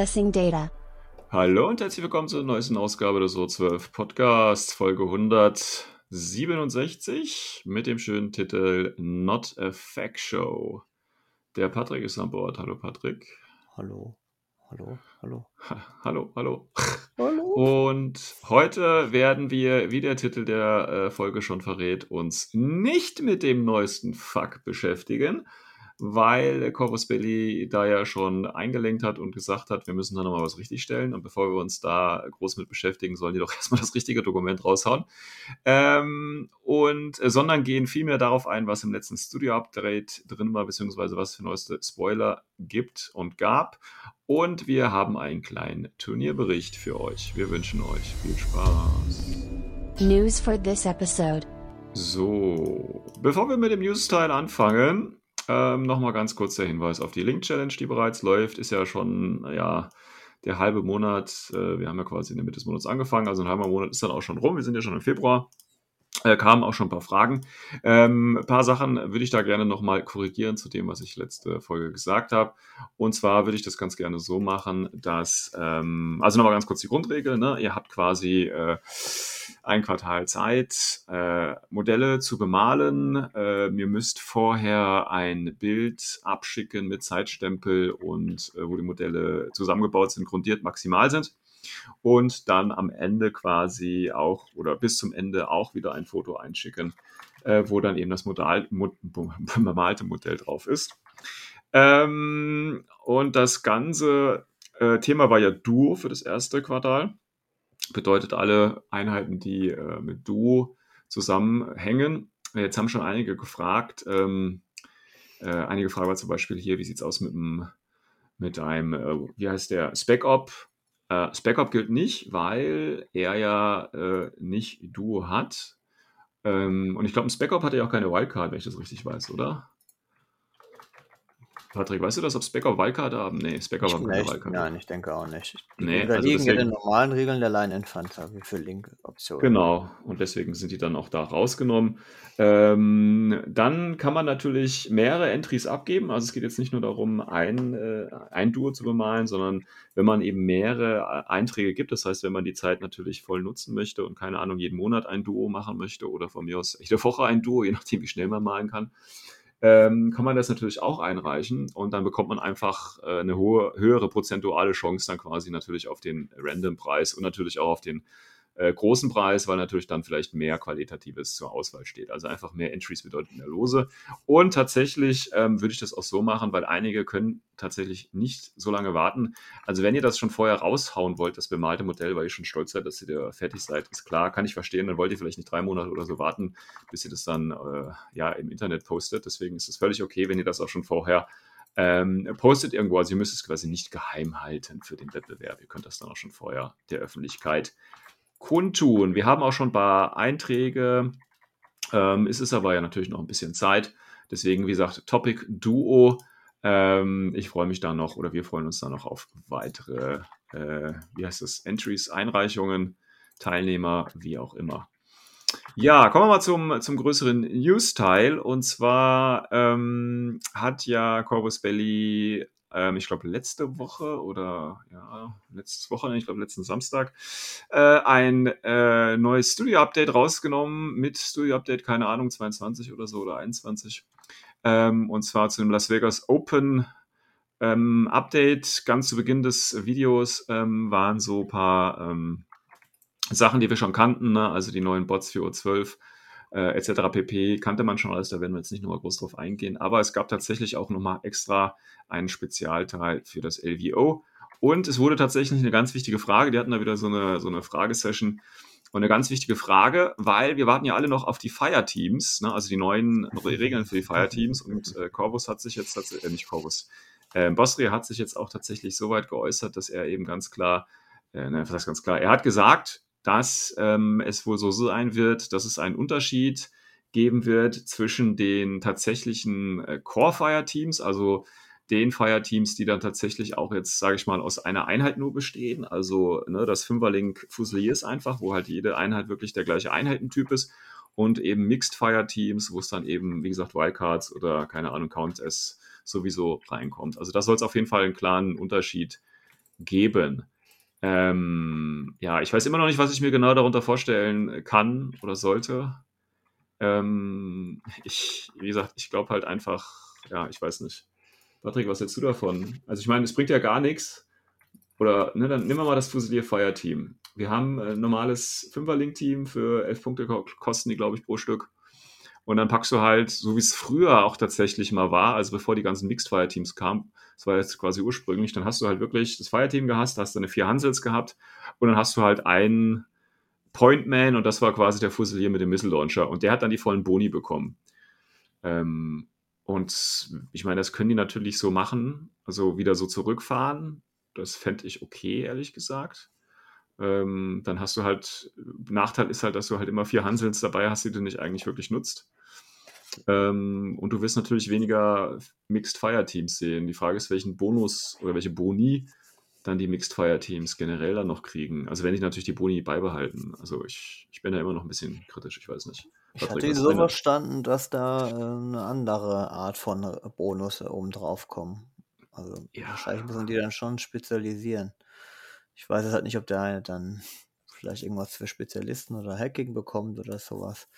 Accessing data. Hallo und herzlich willkommen zur neuesten Ausgabe des O12 Podcasts, Folge 167 mit dem schönen Titel Not a Fact Show. Der Patrick ist an Bord. Hallo Patrick. Hallo, hallo, hallo. Ha, hallo, hallo. Hallo. Und heute werden wir, wie der Titel der äh, Folge schon verrät, uns nicht mit dem neuesten Fuck beschäftigen, weil Corvus Belli da ja schon eingelenkt hat und gesagt hat, wir müssen da nochmal was richtigstellen. Und bevor wir uns da groß mit beschäftigen, sollen die doch erstmal das richtige Dokument raushauen. Ähm, und äh, sondern gehen vielmehr darauf ein, was im letzten Studio-Update drin war, beziehungsweise was für neueste Spoiler gibt und gab. Und wir haben einen kleinen Turnierbericht für euch. Wir wünschen euch viel Spaß. News for this episode. So, bevor wir mit dem News-Teil anfangen, ähm, Nochmal ganz kurz der Hinweis auf die Link-Challenge, die bereits läuft. Ist ja schon, ja, der halbe Monat. Äh, wir haben ja quasi in der Mitte des Monats angefangen, also ein halber Monat ist dann auch schon rum. Wir sind ja schon im Februar. Äh, kamen auch schon ein paar Fragen. Ähm, ein paar Sachen würde ich da gerne nochmal korrigieren zu dem, was ich letzte Folge gesagt habe. Und zwar würde ich das ganz gerne so machen, dass, ähm, also nochmal ganz kurz die Grundregel, ne? ihr habt quasi äh, ein Quartal Zeit, äh, Modelle zu bemalen. Äh, ihr müsst vorher ein Bild abschicken mit Zeitstempel und äh, wo die Modelle zusammengebaut sind, grundiert maximal sind und dann am Ende quasi auch oder bis zum Ende auch wieder ein Foto einschicken, äh, wo dann eben das Modal, mo, bemalte Modell drauf ist. Ähm, und das ganze äh, Thema war ja Duo für das erste Quartal. Bedeutet alle Einheiten, die äh, mit Duo zusammenhängen. Jetzt haben schon einige gefragt. Ähm, äh, einige Fragen war zum Beispiel hier, wie sieht es aus mit einem, mit einem, äh, wie heißt der, Spec Op äh, Spec-Op gilt nicht, weil er ja äh, nicht Duo hat. Ähm, und ich glaube, ein Spec-Op hat ja auch keine Wildcard, wenn ich das richtig weiß, oder? Patrick, weißt du das, ob Spec-Op Wildcard haben? Nee, Spec-Op haben keine Wildcard. Nein, ich denke auch nicht. Die Nee, also unterliegen ja deswegen- den normalen Regeln der Line Infanta, wie für Link-Optionen. Genau, und deswegen sind die dann auch da rausgenommen. Ähm, dann kann man natürlich mehrere Entries abgeben. Also es geht jetzt nicht nur darum, ein, äh, ein Duo zu bemalen, sondern wenn man eben mehrere äh, Einträge gibt, das heißt, wenn man die Zeit natürlich voll nutzen möchte und keine Ahnung, jeden Monat ein Duo machen möchte oder von mir aus jede Woche ein Duo, je nachdem, wie schnell man malen kann, ähm, kann man das natürlich auch einreichen und dann bekommt man einfach äh, eine hohe, höhere prozentuale Chance dann quasi natürlich auf den Random-Preis und natürlich auch auf den äh, großen Preis, weil natürlich dann vielleicht mehr Qualitatives zur Auswahl steht. Also einfach mehr Entries bedeutet mehr Lose. Und tatsächlich ähm, würde ich das auch so machen, weil einige können tatsächlich nicht so lange warten. Also wenn ihr das schon vorher raushauen wollt, das bemalte Modell, weil ihr schon stolz seid, dass ihr da fertig seid, ist klar, kann ich verstehen. Dann wollt ihr vielleicht nicht drei Monate oder so warten, bis ihr das dann äh, ja im Internet postet. Deswegen ist es völlig okay, wenn ihr das auch schon vorher ähm, postet irgendwo. Also ihr müsst es quasi nicht geheim halten für den Wettbewerb. Ihr könnt das dann auch schon vorher der Öffentlichkeit kundtun. Wir haben auch schon ein paar Einträge. Ähm, es ist aber ja natürlich noch ein bisschen Zeit. Deswegen, wie gesagt, Topic Duo. Ähm, ich freue mich da noch oder wir freuen uns da noch auf weitere, äh, wie heißt das, Entries, Einreichungen, Teilnehmer, wie auch immer. Ja, kommen wir mal zum, zum größeren News-Teil. Und zwar ähm, hat ja Corvus Belli, ähm, ich glaube, letzte Woche oder ja, letztes Woche, ich glaube, letzten Samstag, äh, ein äh, neues Studio-Update rausgenommen mit Studio-Update, keine Ahnung, 22 oder so oder 21. Ähm, und zwar zu dem Las Vegas Open ähm, Update. Ganz zu Beginn des Videos ähm, waren so ein paar ähm, Sachen, die wir schon kannten, ne? also die neuen Bots für O12 äh, etc. pp. kannte man schon alles, da werden wir jetzt nicht nochmal groß drauf eingehen. Aber es gab tatsächlich auch nochmal extra einen Spezialteil für das LVO. Und es wurde tatsächlich eine ganz wichtige Frage, die hatten da wieder so eine, so eine Fragesession, Und eine ganz wichtige Frage, weil wir warten ja alle noch auf die Fire-Teams, ne, also die neuen Regeln für die Fire-Teams. Und äh, Corvus hat sich jetzt tatsächlich, äh, nicht Corvus, äh, Bostria hat sich jetzt auch tatsächlich so weit geäußert, dass er eben ganz klar, äh, ne, was heißt ganz klar, er hat gesagt, dass ähm, es wohl so sein wird, dass es einen Unterschied geben wird zwischen den tatsächlichen äh, Core-Fire-Teams, also den Fire-Teams, die dann tatsächlich auch jetzt, sage ich mal, aus einer Einheit nur bestehen. Also ne, das Fünferlink Fusilier ist einfach, wo halt jede Einheit wirklich der gleiche Einheitentyp ist. Und eben Mixed Fire-Teams, wo es dann eben, wie gesagt, Wildcards oder keine Ahnung, Count S sowieso reinkommt. Also da soll es auf jeden Fall einen klaren Unterschied geben. Ähm, ja, ich weiß immer noch nicht, was ich mir genau darunter vorstellen kann oder sollte. Ähm, ich, wie gesagt, ich glaube halt einfach, ja, ich weiß nicht. Patrick, was hältst du davon? Also ich meine, es bringt ja gar nichts. Oder ne, dann nehmen wir mal das Fusilier Fire Team. Wir haben ein normales Fünferlink-Team für elf Punkte kosten die, glaube ich, pro Stück. Und dann packst du halt, so wie es früher auch tatsächlich mal war, also bevor die ganzen Mixed Fire Teams kamen, das war jetzt quasi ursprünglich, dann hast du halt wirklich das Fire Team gehasst, hast deine vier Hansels gehabt und dann hast du halt einen Point Man und das war quasi der Fusilier mit dem Missile Launcher und der hat dann die vollen Boni bekommen. Ähm, und ich meine, das können die natürlich so machen, also wieder so zurückfahren. Das fände ich okay, ehrlich gesagt. Ähm, dann hast du halt, Nachteil ist halt, dass du halt immer vier Hansels dabei hast, die du nicht eigentlich wirklich nutzt. Ähm, und du wirst natürlich weniger Mixed Fire Teams sehen. Die Frage ist, welchen Bonus oder welche Boni dann die Mixed Fire Teams generell dann noch kriegen. Also wenn ich natürlich die Boni beibehalten. Also ich, ich bin da immer noch ein bisschen kritisch, ich weiß nicht. Ich hatte so verstanden, dass da äh, eine andere Art von Bonus oben drauf kommen. Also ja. wahrscheinlich müssen die dann schon spezialisieren. Ich weiß jetzt halt nicht, ob der eine dann vielleicht irgendwas für Spezialisten oder Hacking bekommt oder sowas.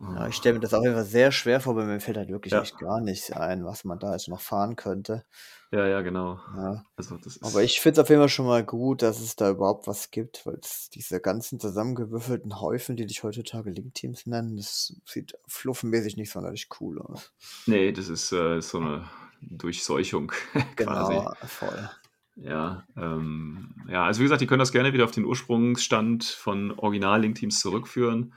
Ja, ich stelle mir das auf jeden Fall sehr schwer vor, weil mir fällt halt wirklich ja. echt gar nichts ein, was man da jetzt noch fahren könnte. Ja, ja, genau. Ja. Also Aber ich finde es auf jeden Fall schon mal gut, dass es da überhaupt was gibt, weil diese ganzen zusammengewürfelten Häufen, die dich heutzutage Link-Teams nennen, das sieht fluffenmäßig nicht sonderlich cool aus. Nee, das ist äh, so eine Durchseuchung quasi. Genau, voll. Ja, ähm, ja, also wie gesagt, die können das gerne wieder auf den Ursprungsstand von Original-Link-Teams zurückführen.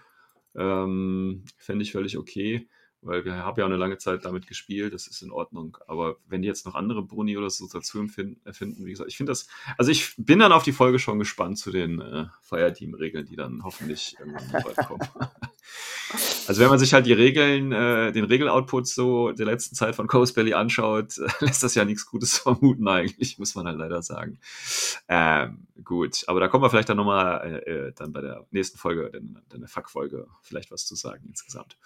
Ähm, Fände ich völlig okay, weil wir haben ja auch eine lange Zeit damit gespielt, das ist in Ordnung. Aber wenn die jetzt noch andere Boni oder so dazu erfinden, wie gesagt, ich finde das, also ich bin dann auf die Folge schon gespannt zu den äh, Fireteam-Regeln, die dann hoffentlich irgendwann bald kommen. Also wenn man sich halt die Regeln, äh, den Regel-Output so der letzten Zeit von Coast Belly anschaut, äh, lässt das ja nichts Gutes vermuten eigentlich, muss man halt leider sagen. Ähm, gut, aber da kommen wir vielleicht dann nochmal äh, äh, dann bei der nächsten Folge, dann, dann der Fuck-Folge, vielleicht was zu sagen insgesamt.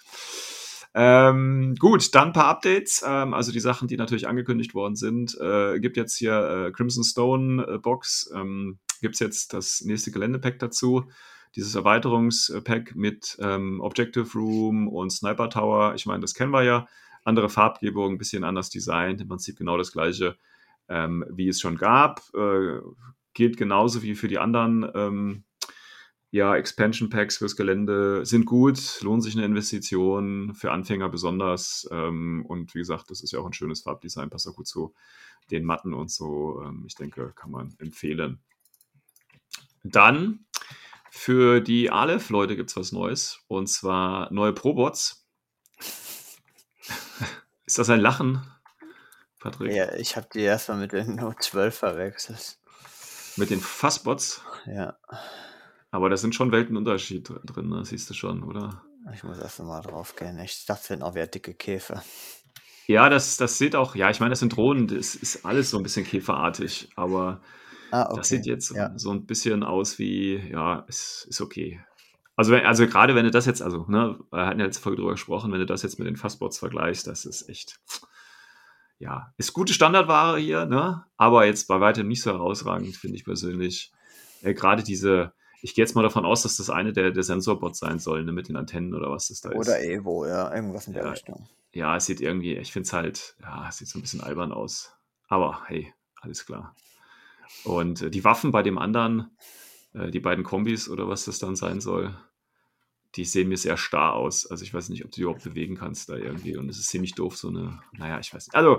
Ähm, gut, dann ein paar Updates. Ähm, also die Sachen, die natürlich angekündigt worden sind. Äh, gibt jetzt hier äh, Crimson Stone äh, Box. Ähm, gibt es jetzt das nächste Geländepack dazu dieses Erweiterungspack mit ähm, Objective Room und Sniper Tower, ich meine, das kennen wir ja. Andere Farbgebung, ein bisschen anders designt, im Prinzip genau das gleiche, ähm, wie es schon gab. Äh, gilt genauso wie für die anderen ähm, ja, Expansion Packs fürs Gelände sind gut, lohnt sich eine Investition, für Anfänger besonders. Ähm, und wie gesagt, das ist ja auch ein schönes Farbdesign, passt auch gut zu den Matten und so. Ähm, ich denke, kann man empfehlen. Dann für die Aleph-Leute gibt es was Neues. Und zwar neue Probots. Ist das ein Lachen, Patrick? Ja, ich habe die erstmal mit den Note 12 verwechselt. Mit den Fassbots? Ja. Aber da sind schon Weltenunterschied drin, ne? siehst du schon, oder? Ich muss erst mal drauf gehen. Ich dachte, wären auch wieder dicke Käfer. Ja, das, das sieht auch, ja, ich meine, das sind Drohnen, das ist alles so ein bisschen käferartig, aber Ah, okay. Das sieht jetzt ja. so ein bisschen aus wie, ja, es ist okay. Also, also gerade wenn du das jetzt, also, ne, wir hatten ja letzte Folge drüber gesprochen, wenn du das jetzt mit den Fastbots vergleichst, das ist echt, ja, ist gute Standardware hier, ne, aber jetzt bei weitem nicht so herausragend, finde ich persönlich. Äh, gerade diese, ich gehe jetzt mal davon aus, dass das eine der, der Sensorbots sein soll, ne, mit den Antennen oder was das da oder ist. Oder Evo, ja, irgendwas in der ja, Richtung. Ja, es sieht irgendwie, ich finde es halt, ja, es sieht so ein bisschen albern aus. Aber hey, alles klar. Und äh, die Waffen bei dem anderen, äh, die beiden Kombis oder was das dann sein soll, die sehen mir sehr starr aus. Also ich weiß nicht, ob du die überhaupt bewegen kannst da irgendwie. Und es ist ziemlich doof, so eine, naja, ich weiß nicht. Also,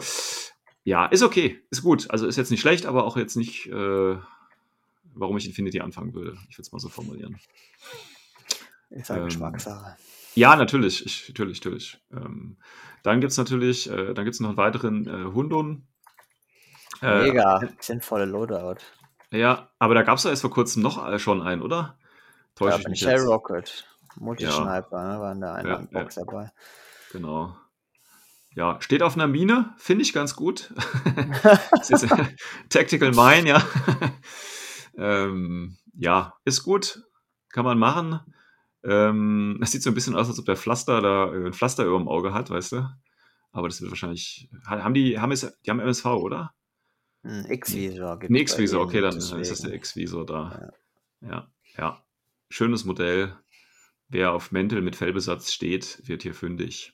ja, ist okay, ist gut. Also ist jetzt nicht schlecht, aber auch jetzt nicht, äh, warum ich Infinity anfangen würde. Ich würde es mal so formulieren. Ist halt ähm, Geschmackssache. Ja, natürlich, ich, natürlich, natürlich. Ähm, dann gibt es natürlich, äh, dann gibt es noch einen weiteren äh, Hundun. Äh, Mega, sinnvolle Loadout. Ja, aber da gab es ja erst vor kurzem noch äh, schon einen, oder? Täusche ja, ich mich Shell Rocket, Multisniper, ja. ne, war in der einen ja, Box ja. dabei. Genau. Ja, steht auf einer Mine, finde ich ganz gut. Tactical Mine, ja. ähm, ja, ist gut, kann man machen. Ähm, es sieht so ein bisschen aus, als ob der Pflaster da äh, ein Pflaster über dem Auge hat, weißt du? Aber das wird wahrscheinlich. Haben die, haben es, die haben MSV, oder? Ein X-Visor. Ein X-Visor, okay, dann deswegen. ist das der X-Visor da. Ja. ja, ja. Schönes Modell. Wer auf Mäntel mit Fellbesatz steht, wird hier fündig.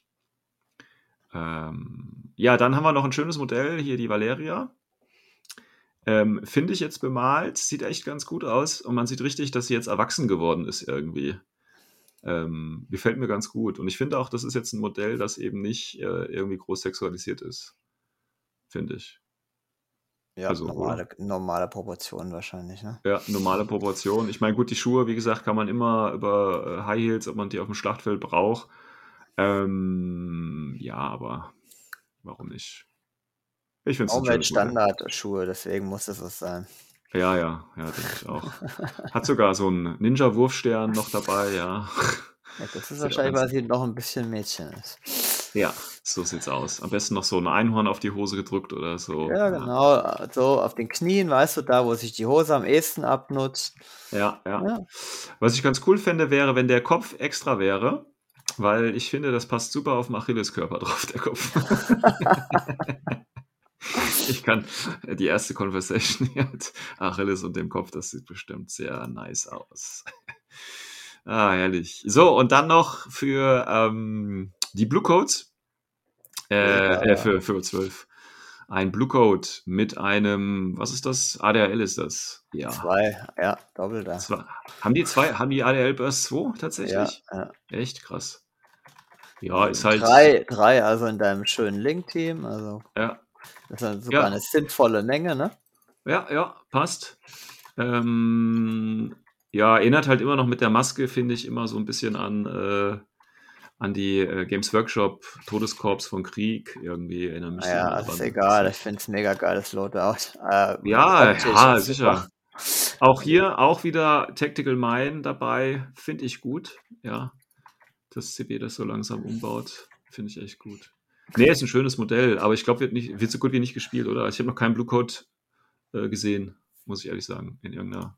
Ähm, ja, dann haben wir noch ein schönes Modell, hier die Valeria. Ähm, Finde ich jetzt bemalt, sieht echt ganz gut aus und man sieht richtig, dass sie jetzt erwachsen geworden ist irgendwie. Ähm, gefällt mir ganz gut. Und ich finde auch, das ist jetzt ein Modell, das eben nicht äh, irgendwie groß sexualisiert ist. Finde ich. Ja, also, normale, normale Proportionen wahrscheinlich, ne? Ja, normale Proportionen. Ich meine, gut, die Schuhe, wie gesagt, kann man immer über äh, High Heels, ob man die auf dem Schlachtfeld braucht. Ähm, ja, aber warum nicht? Ich finde es ein Standardschuhe, deswegen muss es das sein. Ja, ja, ja, denke ich auch. Hat sogar so einen Ninja-Wurfstern noch dabei, ja. ja das ist wahrscheinlich, weil sie noch ein bisschen Mädchen ist. Ja, so sieht's aus. Am besten noch so ein Einhorn auf die Hose gedrückt oder so. Ja, genau. So auf den Knien, weißt du, da, wo sich die Hose am ehesten abnutzt. Ja, ja, ja. Was ich ganz cool fände, wäre, wenn der Kopf extra wäre, weil ich finde, das passt super auf den Achilleskörper drauf, der Kopf. ich kann die erste Conversation mit Achilles und dem Kopf, das sieht bestimmt sehr nice aus. ah, herrlich. So, und dann noch für ähm, die Blue Codes. Äh, ja. äh, für, für 12. Ein Blue Code mit einem, was ist das? ADRL ist das. Ja. Zwei, ja, doppelter. Zwei. Haben die zwei, haben die ADL Burst 2 tatsächlich? Ja, ja. Echt krass. Ja, ist halt. Drei, drei also in deinem schönen Link-Team. Also ja. Das ist sogar ja. eine sinnvolle Menge, ne? Ja, ja, passt. Ähm, ja, erinnert halt immer noch mit der Maske, finde ich, immer so ein bisschen an, äh, an die äh, Games Workshop Todeskorps von Krieg. Irgendwie erinnert mich Ja, ist egal, ich finde es mega geiles Loadout. Äh, ja, ja, sicher. Auch hier, auch wieder Tactical Mine dabei, finde ich gut. Ja, dass CB das so langsam umbaut, finde ich echt gut. Nee, ist ein schönes Modell, aber ich glaube, wird, wird so gut wie nicht gespielt, oder? Ich habe noch keinen Blue Code äh, gesehen, muss ich ehrlich sagen, in irgendeiner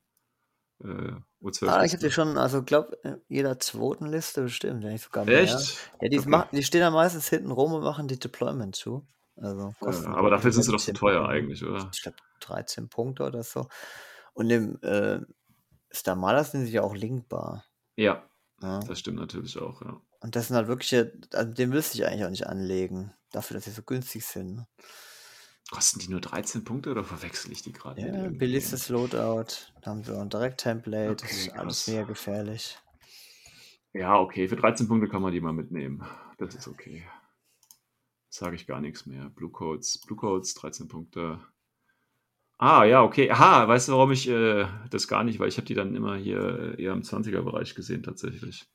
äh, U12. Ah, ich die schon, also glaube, jeder zweiten Liste bestimmt, wenn nicht sogar mehr. Echt? Ja, die, okay. machen, die stehen da meistens hinten rum und machen die Deployment zu. Also ja, aber dafür sind sie doch zu teuer Punkte. eigentlich, oder? Ich glaube 13 Punkte oder so. Und im äh, Stamala sind sie ja auch linkbar. Ja, ja, das stimmt natürlich auch, ja. Und das sind halt wirklich, also den willst du eigentlich auch nicht anlegen, dafür, dass sie so günstig sind. Kosten die nur 13 Punkte oder verwechsel ich die gerade? Ja, billigstes Loadout. Da haben wir ein Direkt-Template. Okay, das ist krass. alles mehr gefährlich. Ja, okay. Für 13 Punkte kann man die mal mitnehmen. Das ist okay. Sage ich gar nichts mehr. Blue Codes, Blue Codes, 13 Punkte. Ah, ja, okay. Aha, weißt du, warum ich äh, das gar nicht, weil ich habe die dann immer hier eher im 20er-Bereich gesehen tatsächlich.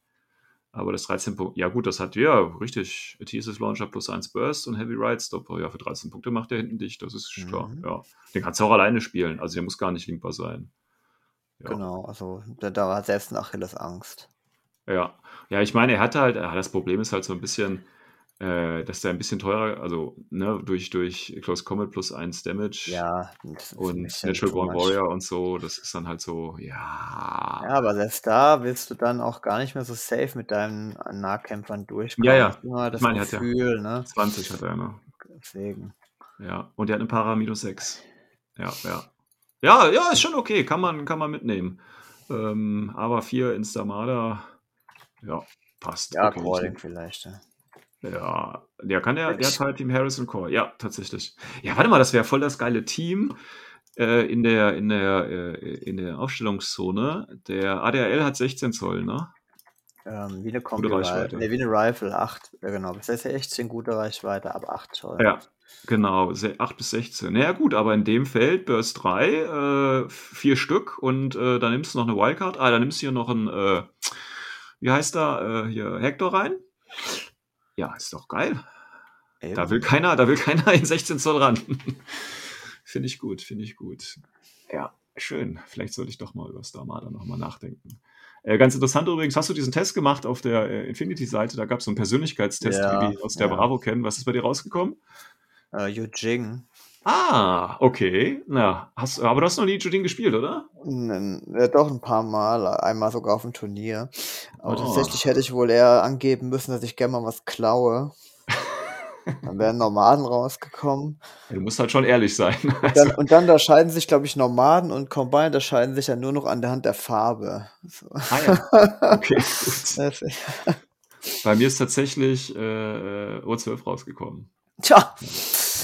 Aber das 13 Punkte, ja gut, das hat ja richtig. TSS Launcher plus 1 Burst und Heavy Ride Stopper. Ja, für 13 Punkte macht der hinten dicht, das ist mhm. klar. Ja. Den kannst du auch alleine spielen, also der muss gar nicht linkbar sein. Ja. Genau, also da, da hat selbst ein Achilles Angst. Ja, ja, ich meine, er hatte halt, das Problem ist halt so ein bisschen, äh, dass der ein bisschen teurer, also ne, durch, durch Close Combat plus 1 Damage ja, und Natural Born Warrior und so, das ist dann halt so, ja. Ja, aber selbst da willst du dann auch gar nicht mehr so safe mit deinen Nahkämpfern durchkommen. Ja, ja. Immer das ich meine, Gefühl, hat ja ne? 20 hat er, ne? Deswegen. Ja, und er hat eine Para minus 6. Ja, ja. Ja, ja, ist schon okay, kann man, kann man mitnehmen. Ähm, aber 4 Instamada, ja, passt. Ja, okay, Crawling vielleicht, ja. Ja, der kann der, der hat halt Team Harrison Core. Ja, tatsächlich. Ja, warte mal, das wäre voll das geile Team äh, in der, in der, äh, in der Aufstellungszone. Der ADRL hat 16 Zoll, ne? Ähm, wie eine Kombi Reichweite. Nee, wie eine Rifle, 8, ja genau. Das heißt ja echt 10 gute Reichweite, ab 8 Zoll. Ja, Genau, 8 bis 16. Naja, gut, aber in dem Feld Burst 3, äh, vier Stück und äh, dann nimmst du noch eine Wildcard. Ah, dann nimmst du hier noch ein, äh, wie heißt da, äh, hier Hector rein. Ja, ist doch geil. Eben. Da will keiner, da will keiner in 16 Zoll ran. finde ich gut, finde ich gut. Ja, schön. Vielleicht sollte ich doch mal über Star Marder nochmal nachdenken. Äh, ganz interessant übrigens, hast du diesen Test gemacht auf der äh, Infinity-Seite? Da gab es so einen Persönlichkeitstest, ja, wie wir aus der ja. Bravo kennen. Was ist bei dir rausgekommen? Äh, Yujing. Ah, okay. Na, hast, aber du hast noch nie Judin gespielt, oder? Ja, doch ein paar Mal, einmal sogar auf dem Turnier. Aber oh. tatsächlich hätte ich wohl eher angeben müssen, dass ich gerne mal was klaue. Dann wären Nomaden rausgekommen. Ja, du musst halt schon ehrlich sein. Und dann, und dann unterscheiden sich, glaube ich, Nomaden und Combine unterscheiden sich ja nur noch an der Hand der Farbe. So. Ah ja, okay, gut. Bei mir ist tatsächlich äh, O12 rausgekommen. Tja. Ah,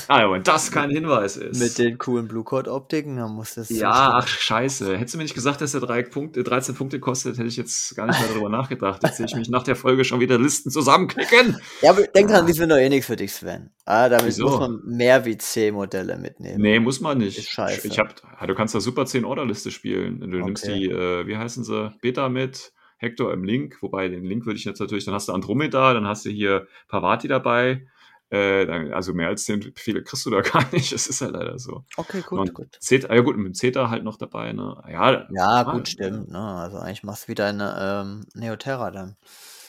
ja, wenn das kein Hinweis ist. Mit den coolen Blue Code Optiken, dann muss das. Ja, ach, scheiße. Hättest du mir nicht gesagt, dass er drei Punkte, 13 Punkte kostet, hätte ich jetzt gar nicht mehr darüber nachgedacht. Jetzt sehe ich mich nach der Folge schon wieder Listen zusammenklicken. Ja, aber denk dran, die sind doch eh nichts für dich, Sven. Ah, damit Wieso? muss man mehr wie 10 Modelle mitnehmen. Nee, muss man nicht. Ist scheiße. Ich hab, du kannst da super 10 Orderliste spielen. Du okay. nimmst die, äh, wie heißen sie, Beta mit. Hector im Link, wobei den Link würde ich jetzt natürlich, dann hast du Andromeda, dann hast du hier Pavati dabei, äh, also mehr als zehn Befehle kriegst du da gar nicht. Es ist halt leider so. Okay, gut, und gut. Zeta, ja gut, mit dem Zeta halt noch dabei, ne? Ja, ja gut, stimmt. Ne? Also eigentlich machst du wieder eine ähm, Neoterra dann.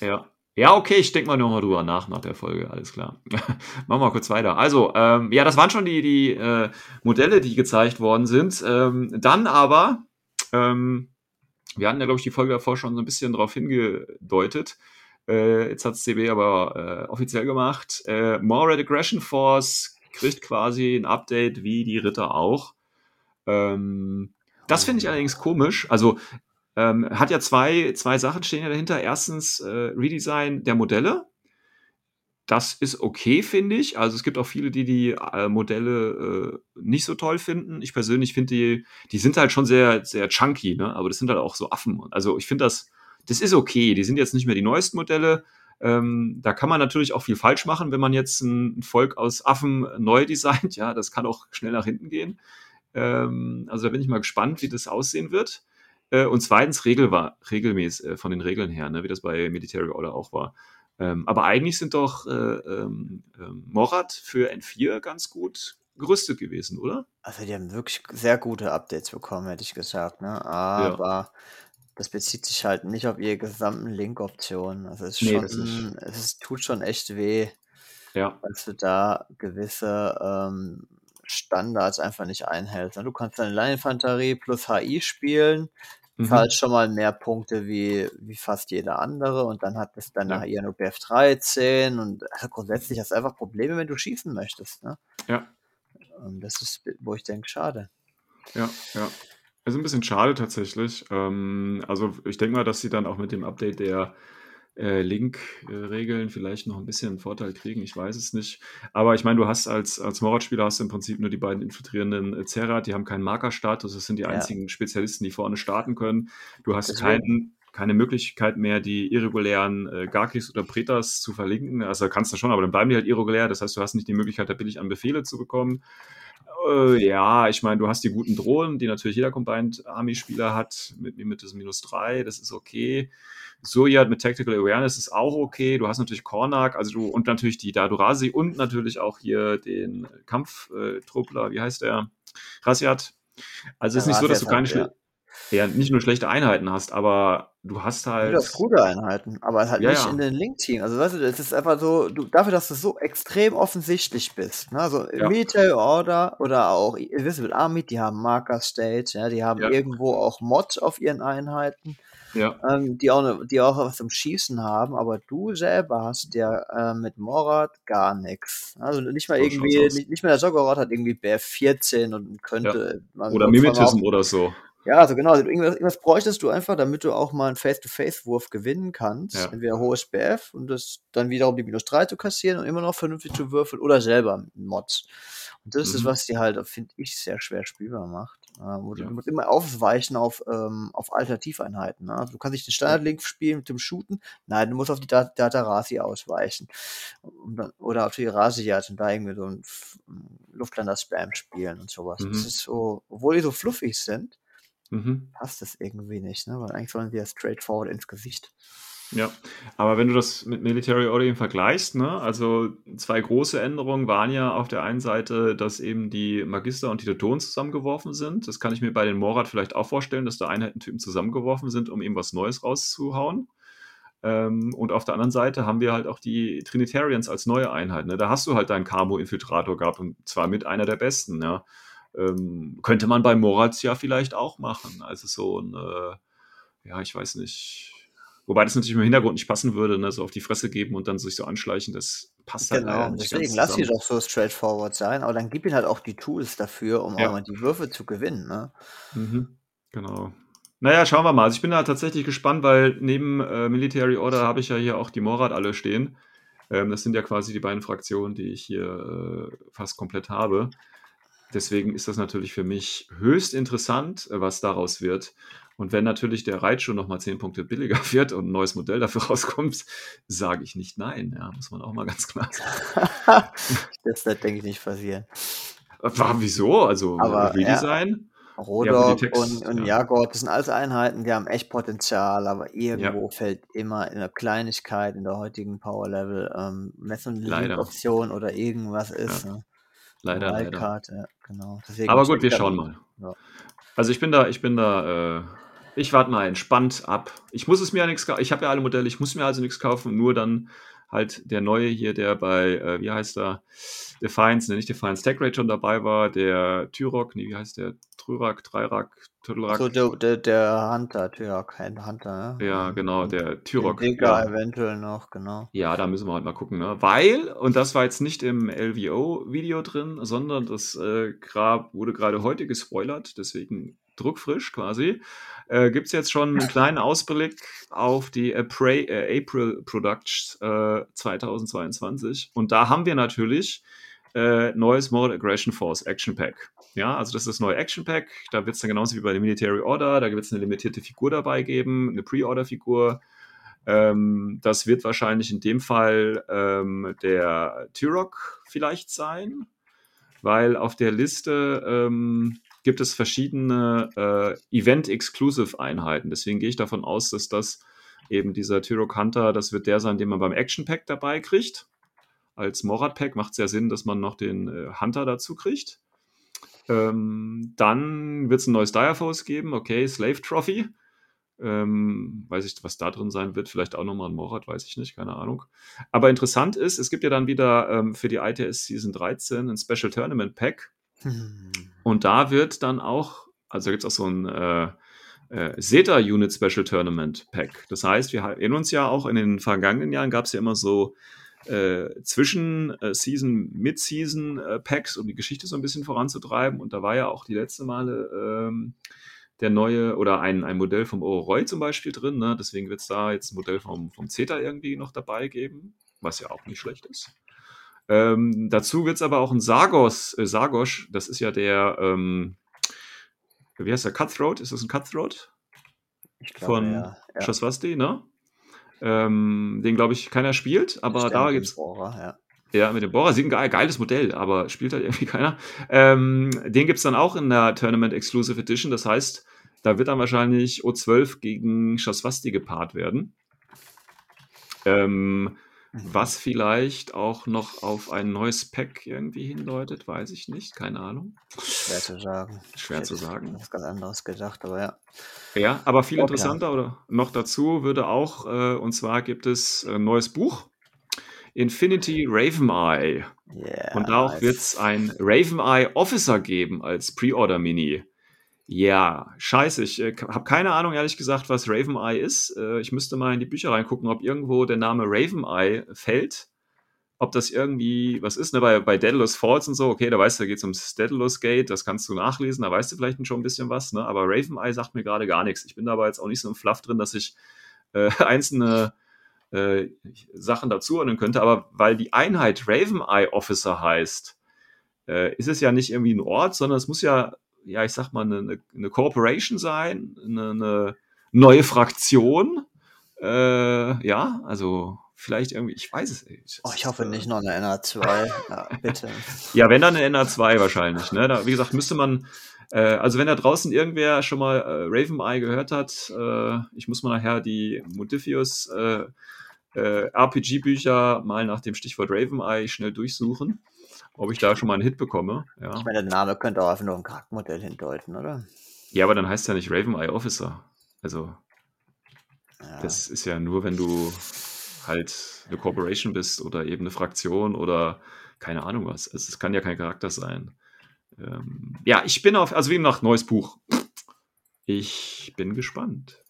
Ja. Ja, okay, ich denke mal nochmal drüber nach, nach der Folge, alles klar. Machen wir mal kurz weiter. Also, ähm, ja, das waren schon die, die äh, Modelle, die gezeigt worden sind. Ähm, dann aber, ähm, wir hatten ja, glaube ich, die Folge davor schon so ein bisschen darauf hingedeutet, äh, jetzt hat es CB aber äh, offiziell gemacht. Äh, Red Aggression Force kriegt quasi ein Update wie die Ritter auch. Ähm, das finde ich allerdings komisch. Also ähm, hat ja zwei, zwei Sachen stehen ja dahinter. Erstens äh, Redesign der Modelle. Das ist okay, finde ich. Also es gibt auch viele, die die äh, Modelle äh, nicht so toll finden. Ich persönlich finde die, die sind halt schon sehr, sehr chunky, ne? Aber das sind halt auch so Affen. Also ich finde das, das ist okay. Die sind jetzt nicht mehr die neuesten Modelle. Ähm, da kann man natürlich auch viel falsch machen, wenn man jetzt ein Volk aus Affen neu designt. Ja, das kann auch schnell nach hinten gehen. Ähm, also da bin ich mal gespannt, wie das aussehen wird. Äh, und zweitens Regel war, regelmäßig äh, von den Regeln her, ne, wie das bei Military Order auch war. Ähm, aber eigentlich sind doch äh, ähm, ähm, Morat für N4 ganz gut gerüstet gewesen, oder? Also die haben wirklich sehr gute Updates bekommen, hätte ich gesagt. Ne? Aber ja das bezieht sich halt nicht auf ihre gesamten Link-Optionen. Also es, ist nee, schon, es ist, tut schon echt weh, ja. dass du da gewisse ähm, Standards einfach nicht einhältst. Du kannst deine Leininfanterie plus HI spielen, mhm. zahlst schon mal mehr Punkte wie, wie fast jeder andere und dann hat es deine ja. HI nur BF 13 und also grundsätzlich hast du einfach Probleme, wenn du schießen möchtest. Ne? Ja. Und das ist, wo ich denke, schade. Ja, ja. Ist ein bisschen schade tatsächlich. Ähm, also ich denke mal, dass sie dann auch mit dem Update der äh, Link-Regeln vielleicht noch ein bisschen einen Vorteil kriegen. Ich weiß es nicht. Aber ich meine, du hast als, als Morat-Spieler hast du im Prinzip nur die beiden infiltrierenden äh, Zerat, die haben keinen Markerstatus. Das sind die ja. einzigen Spezialisten, die vorne starten können. Du hast keinen keine Möglichkeit mehr, die irregulären äh, Garkis oder Pretas zu verlinken. Also kannst du schon, aber dann bleiben die halt irregulär. Das heißt, du hast nicht die Möglichkeit, da billig an Befehle zu bekommen. Äh, ja, ich meine, du hast die guten Drohnen, die natürlich jeder Combined Army-Spieler hat, mit, mit diesem Minus 3, das ist okay. Suriat mit Tactical Awareness ist auch okay. Du hast natürlich Kornak, also du, und natürlich die Dadurasi und natürlich auch hier den Kampftruppler, wie heißt der? Rasiat. Also es ist nicht so, dass du keine, ja ja nicht nur schlechte Einheiten hast, aber du hast halt. Du hast gute Einheiten, aber halt ja, nicht ja. in den Link-Team. Also weißt du, es ist einfach so, du, dafür, dass du so extrem offensichtlich bist. Ne? Also ja. Military Order oder auch Invisible Army, die haben Marker State, ja, die haben irgendwo auch Mod auf ihren Einheiten. Ja. Ähm, die, auch ne, die auch was zum Schießen haben, aber du selber hast ja äh, mit Morat gar nichts. Also nicht mal so irgendwie, nicht, nicht mal der Joggerrot hat irgendwie BF 14 und könnte. Oder Mimetism oder so. Ja, also genau, also irgendwas, irgendwas bräuchtest du einfach, damit du auch mal einen Face-to-Face-Wurf gewinnen kannst. Ja. Entweder hohes BF und das dann wiederum die minus 3 zu kassieren und immer noch vernünftig zu würfeln oder selber Mods. Und das mhm. ist, was die halt, finde ich, sehr schwer spielbar macht. Äh, wo ja. Du musst immer aufweichen auf, ähm, auf Alternativeinheiten. Ne? Also du kannst nicht den Standard-Link spielen mit dem Shooten. Nein, du musst auf die Dat Datarasi ausweichen. Dann, oder auf die Rasiat und da irgendwie so ein Luftlander-Spam spielen und sowas. Mhm. Das ist so, obwohl die so fluffig sind, mhm. passt das irgendwie nicht, ne? Weil eigentlich sollen die ja straightforward ins Gesicht. Ja, aber wenn du das mit Military Order vergleichst, ne, also zwei große Änderungen waren ja auf der einen Seite, dass eben die Magister und die Teutonen zusammengeworfen sind. Das kann ich mir bei den Morad vielleicht auch vorstellen, dass da Einheitentypen zusammengeworfen sind, um eben was Neues rauszuhauen. Ähm, und auf der anderen Seite haben wir halt auch die Trinitarians als neue Einheit. Ne? Da hast du halt deinen Camo-Infiltrator gehabt und zwar mit einer der besten. Ja? Ähm, könnte man bei Moratz ja vielleicht auch machen. Also so ein, äh, ja, ich weiß nicht Wobei das natürlich im Hintergrund nicht passen würde, ne? so auf die Fresse geben und dann sich so anschleichen, das passt halt Genau, nicht deswegen lass sie doch so straightforward sein, aber dann gib ihnen halt auch die Tools dafür, um auch mal die Würfe zu gewinnen, ne? Mhm, genau. Naja, schauen wir mal. Also ich bin da tatsächlich gespannt, weil neben äh, Military Order habe ich ja hier auch die Morad alle stehen. Ähm, das sind ja quasi die beiden Fraktionen, die ich hier äh, fast komplett habe. Deswegen ist das natürlich für mich höchst interessant, was daraus wird. Und wenn natürlich der Reitschuh nochmal 10 Punkte billiger wird und ein neues Modell dafür rauskommt, sage ich nicht nein. Ja, muss man auch mal ganz klar sagen. das wird, denke ich, nicht passieren. War, wieso? Also Aber, Redesign? Ja, Rodok ja, und, und ja. Jagod, das sind alles Einheiten, die haben echt Potenzial, aber irgendwo ja. fällt immer in der Kleinigkeit, in der heutigen Power-Level, ähm, Option oder irgendwas ist. Ja. Ne? Leider, leider. Ja, genau. Deswegen aber gut, wir schauen mal. Also ich bin da, ich bin da äh, ich warte mal entspannt ab. Ich muss es mir ja nichts kaufen. Ich habe ja alle Modelle, ich muss mir also nichts kaufen, nur dann halt der neue hier, der bei, äh, wie heißt er, Defiance, ne, nicht Defiance, Tech Rate schon dabei war, der Tyrok, nee, wie heißt der, Tryrak, Dreirak, Tüdelrak. So, der, der, der Hunter, Tyrok, kein Hunter, ne? Ja, genau, der Tyrok. ja. eventuell noch, genau. Ja, da müssen wir halt mal gucken, ne? Weil, und das war jetzt nicht im LVO-Video drin, sondern das äh, wurde gerade heute gespoilert, deswegen druckfrisch quasi, äh, gibt es jetzt schon einen kleinen Ausblick auf die April, äh, April Products äh, 2022. Und da haben wir natürlich äh, neues Model Aggression Force Action Pack. Ja, also das ist das neue Action Pack. Da wird es dann genauso wie bei der Military Order, da wird es eine limitierte Figur dabei geben, eine Pre-Order-Figur. Ähm, das wird wahrscheinlich in dem Fall ähm, der Tyrok vielleicht sein, weil auf der Liste ähm, gibt es verschiedene äh, Event-Exclusive-Einheiten. Deswegen gehe ich davon aus, dass das eben dieser Tyrok Hunter, das wird der sein, den man beim Action Pack dabei kriegt. Als Morad Pack macht es ja Sinn, dass man noch den äh, Hunter dazu kriegt. Ähm, dann wird es ein neues Direforce geben, okay, Slave Trophy. Ähm, weiß ich, was da drin sein wird. Vielleicht auch nochmal ein Morad, weiß ich nicht, keine Ahnung. Aber interessant ist, es gibt ja dann wieder ähm, für die ITS Season 13 ein Special Tournament Pack. Hm. Und da wird dann auch, also gibt es auch so ein äh, äh, SETA Unit Special Tournament Pack. Das heißt, wir erinnern uns ja auch in den vergangenen Jahren gab es ja immer so äh, zwischen äh, Season, Mid-Season äh, Packs, um die Geschichte so ein bisschen voranzutreiben. Und da war ja auch die letzte Male ähm, der neue oder ein, ein Modell vom Ororoy zum Beispiel drin. Ne? Deswegen wird es da jetzt ein Modell vom, vom CETA irgendwie noch dabei geben, was ja auch nicht schlecht ist. Ähm, dazu wird es aber auch ein Sargos, äh, Sargosch, das ist ja der, ähm, wie heißt der, Cutthroat? Ist das ein Cutthroat? Ich glaube, Von ja. ja. Shaswasti, ne? Ähm, den, glaube ich, keiner spielt, aber da gibt es. Ja. ja. mit dem Bohrer. Sieht ein geil, geiles Modell, aber spielt halt irgendwie keiner. Ähm, den gibt es dann auch in der Tournament Exclusive Edition. Das heißt, da wird dann wahrscheinlich O12 gegen Shaswasti gepaart werden. Ähm. Was vielleicht auch noch auf ein neues Pack irgendwie hindeutet, weiß ich nicht, keine Ahnung. Schwer zu sagen. Schwer zu sagen. Was ganz anderes gedacht, aber ja. Ja, aber viel interessanter oder noch dazu würde auch, äh, und zwar gibt es ein neues Buch, Infinity Raven Eye. Yeah, und auch nice. wird es ein Raven Eye Officer geben als Pre-Order-Mini. Ja, scheiße. Ich äh, habe keine Ahnung, ehrlich gesagt, was Raven Eye ist. Äh, ich müsste mal in die Bücher reingucken, ob irgendwo der Name Raven Eye fällt. Ob das irgendwie was ist, ne? Bei, bei Daedalus Falls und so, okay, da weißt du, da geht es ums Daedalus Gate, das kannst du nachlesen, da weißt du vielleicht schon ein bisschen was, ne? Aber Raven Eye sagt mir gerade gar nichts. Ich bin da aber jetzt auch nicht so im Fluff drin, dass ich äh, einzelne äh, Sachen dazuordnen könnte, aber weil die Einheit Raven Eye Officer heißt, äh, ist es ja nicht irgendwie ein Ort, sondern es muss ja ja, ich sag mal, eine, eine Corporation sein, eine, eine neue Fraktion. Äh, ja, also vielleicht irgendwie, ich weiß es nicht. Oh, ich hoffe nicht noch eine NA2. ja, bitte. Ja, wenn dann eine NA2 wahrscheinlich. Ne? Da, wie gesagt, müsste man, äh, also wenn da draußen irgendwer schon mal äh, Raven Eye gehört hat, äh, ich muss mal nachher die Modifius äh, äh, RPG-Bücher mal nach dem Stichwort Raven Eye schnell durchsuchen, ob ich da schon mal einen Hit bekomme. Ja. Ich meine, der Name könnte auch einfach nur ein Charaktermodell hindeuten, oder? Ja, aber dann heißt es ja nicht Raven Eye Officer. Also, ja. das ist ja nur, wenn du halt eine Corporation bist oder eben eine Fraktion oder keine Ahnung was. Es, kann ja kein Charakter sein. Ähm, ja, ich bin auf, also wie nach neues Buch. Ich bin gespannt.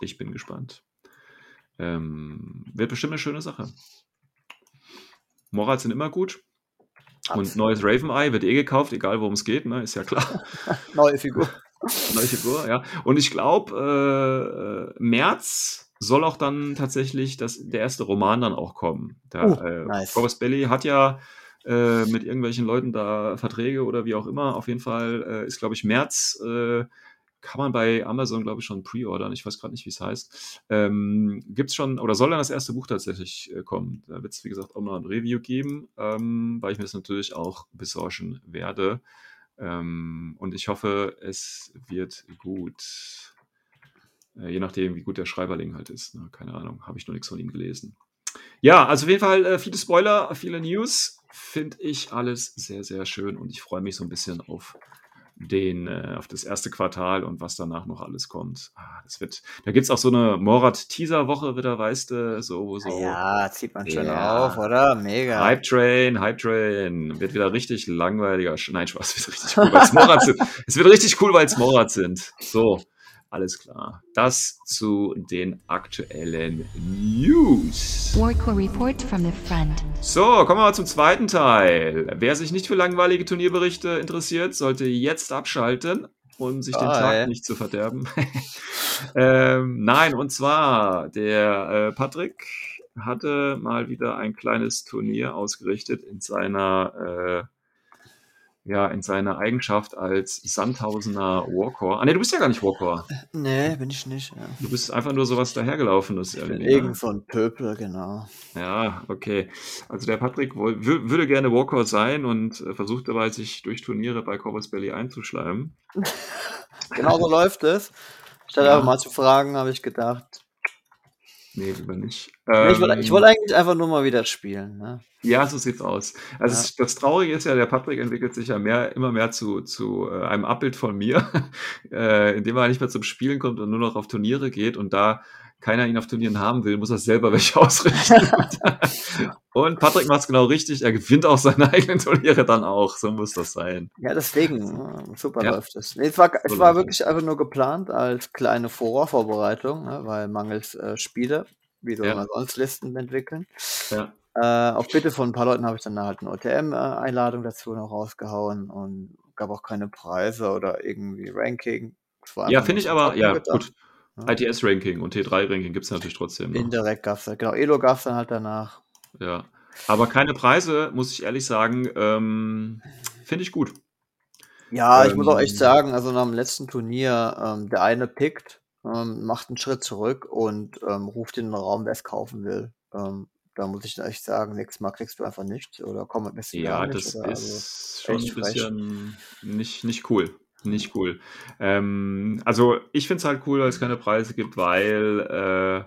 Ich bin gespannt. Ähm, wird bestimmt eine schöne Sache. Morals sind immer gut. Absolut. Und neues Raven Eye wird eh gekauft, egal worum es geht, ne? ist ja klar. Neue Figur. Neue Figur, ja. Und ich glaube, äh, März soll auch dann tatsächlich das, der erste Roman dann auch kommen. Da, uh, äh, nice. Robert Belly hat ja äh, mit irgendwelchen Leuten da Verträge oder wie auch immer. Auf jeden Fall äh, ist, glaube ich, März äh, kann man bei Amazon, glaube ich, schon pre-ordern. Ich weiß gerade nicht, wie es heißt. Ähm, Gibt es schon, oder soll dann das erste Buch tatsächlich äh, kommen? Da wird es, wie gesagt, auch noch ein Review geben, ähm, weil ich mir das natürlich auch besorgen werde. Ähm, und ich hoffe, es wird gut. Äh, je nachdem, wie gut der Schreiberling halt ist. Ne? Keine Ahnung, habe ich noch nichts von ihm gelesen. Ja, also auf jeden Fall äh, viele Spoiler, viele News. Finde ich alles sehr, sehr schön und ich freue mich so ein bisschen auf den, äh, auf das erste Quartal und was danach noch alles kommt. Ah, das wird, da gibt es auch so eine Morat-Teaser-Woche wieder, weißt du, so, so. Ja, zieht man schon ja. auf, oder? Mega. Hype Train, Hype Train. Wird wieder richtig langweiliger. Nein, Spaß, wird richtig cool, weil es Morat sind. Es wird richtig cool, weil es Morat sind. So. Alles klar. Das zu den aktuellen News. Warcore Report from the front. So, kommen wir mal zum zweiten Teil. Wer sich nicht für langweilige Turnierberichte interessiert, sollte jetzt abschalten und sich den Tag nicht zu verderben. ähm, nein, und zwar der äh, Patrick hatte mal wieder ein kleines Turnier ausgerichtet in seiner äh, ja, in seiner Eigenschaft als Sandhausener Warcore. Ah, ne, du bist ja gar nicht Warcore. Nee, bin ich nicht. Ja. Du bist einfach nur sowas dahergelaufenes. Irgend so ein Pöpel, genau. Ja, okay. Also der Patrick würde gerne Warcore sein und äh, versucht dabei, sich durch Turniere bei Corvus Belly einzuschleimen. genau so läuft es. Statt ja. einfach mal zu fragen, habe ich gedacht, Nee, lieber nicht. Ähm, ich, wollte, ich wollte eigentlich einfach nur mal wieder spielen. Ne? Ja, so sieht's aus. Also ja. das Traurige ist ja, der Patrick entwickelt sich ja mehr, immer mehr zu, zu äh, einem Abbild von mir, äh, indem er nicht mehr zum Spielen kommt und nur noch auf Turniere geht und da keiner ihn auf Turnieren haben will, muss er selber welche ausrichten. und Patrick macht es genau richtig, er gewinnt auch seine eigenen Turniere dann auch. So muss das sein. Ja, deswegen, super ja. läuft es. Nee, es war, es war wirklich einfach nur geplant als kleine Vorvorbereitung, ne, weil mangels äh, Spiele, wie soll ja. man sonst Listen entwickeln. Ja. Äh, auf Bitte von ein paar Leuten habe ich dann halt eine OTM-Einladung dazu noch rausgehauen und gab auch keine Preise oder irgendwie Ranking. Ja, finde ich aber, ja, gut. Ja. ITS-Ranking und T3-Ranking gibt es natürlich trotzdem. Noch. Indirekt gab es genau. Elo gab es dann halt danach. Ja. Aber keine Preise, muss ich ehrlich sagen, ähm, finde ich gut. Ja, ähm, ich muss auch echt ähm, sagen, also nach dem letzten Turnier, ähm, der eine pickt, ähm, macht einen Schritt zurück und ähm, ruft in den Raum, wer es kaufen will. Da muss ich echt sagen, nächstes Mal kriegst du einfach nicht oder komm ein bisschen Ja, das nicht, ist also schon ein bisschen nicht, nicht cool nicht cool. Ähm, also ich finde es halt cool, weil es keine Preise gibt, weil äh,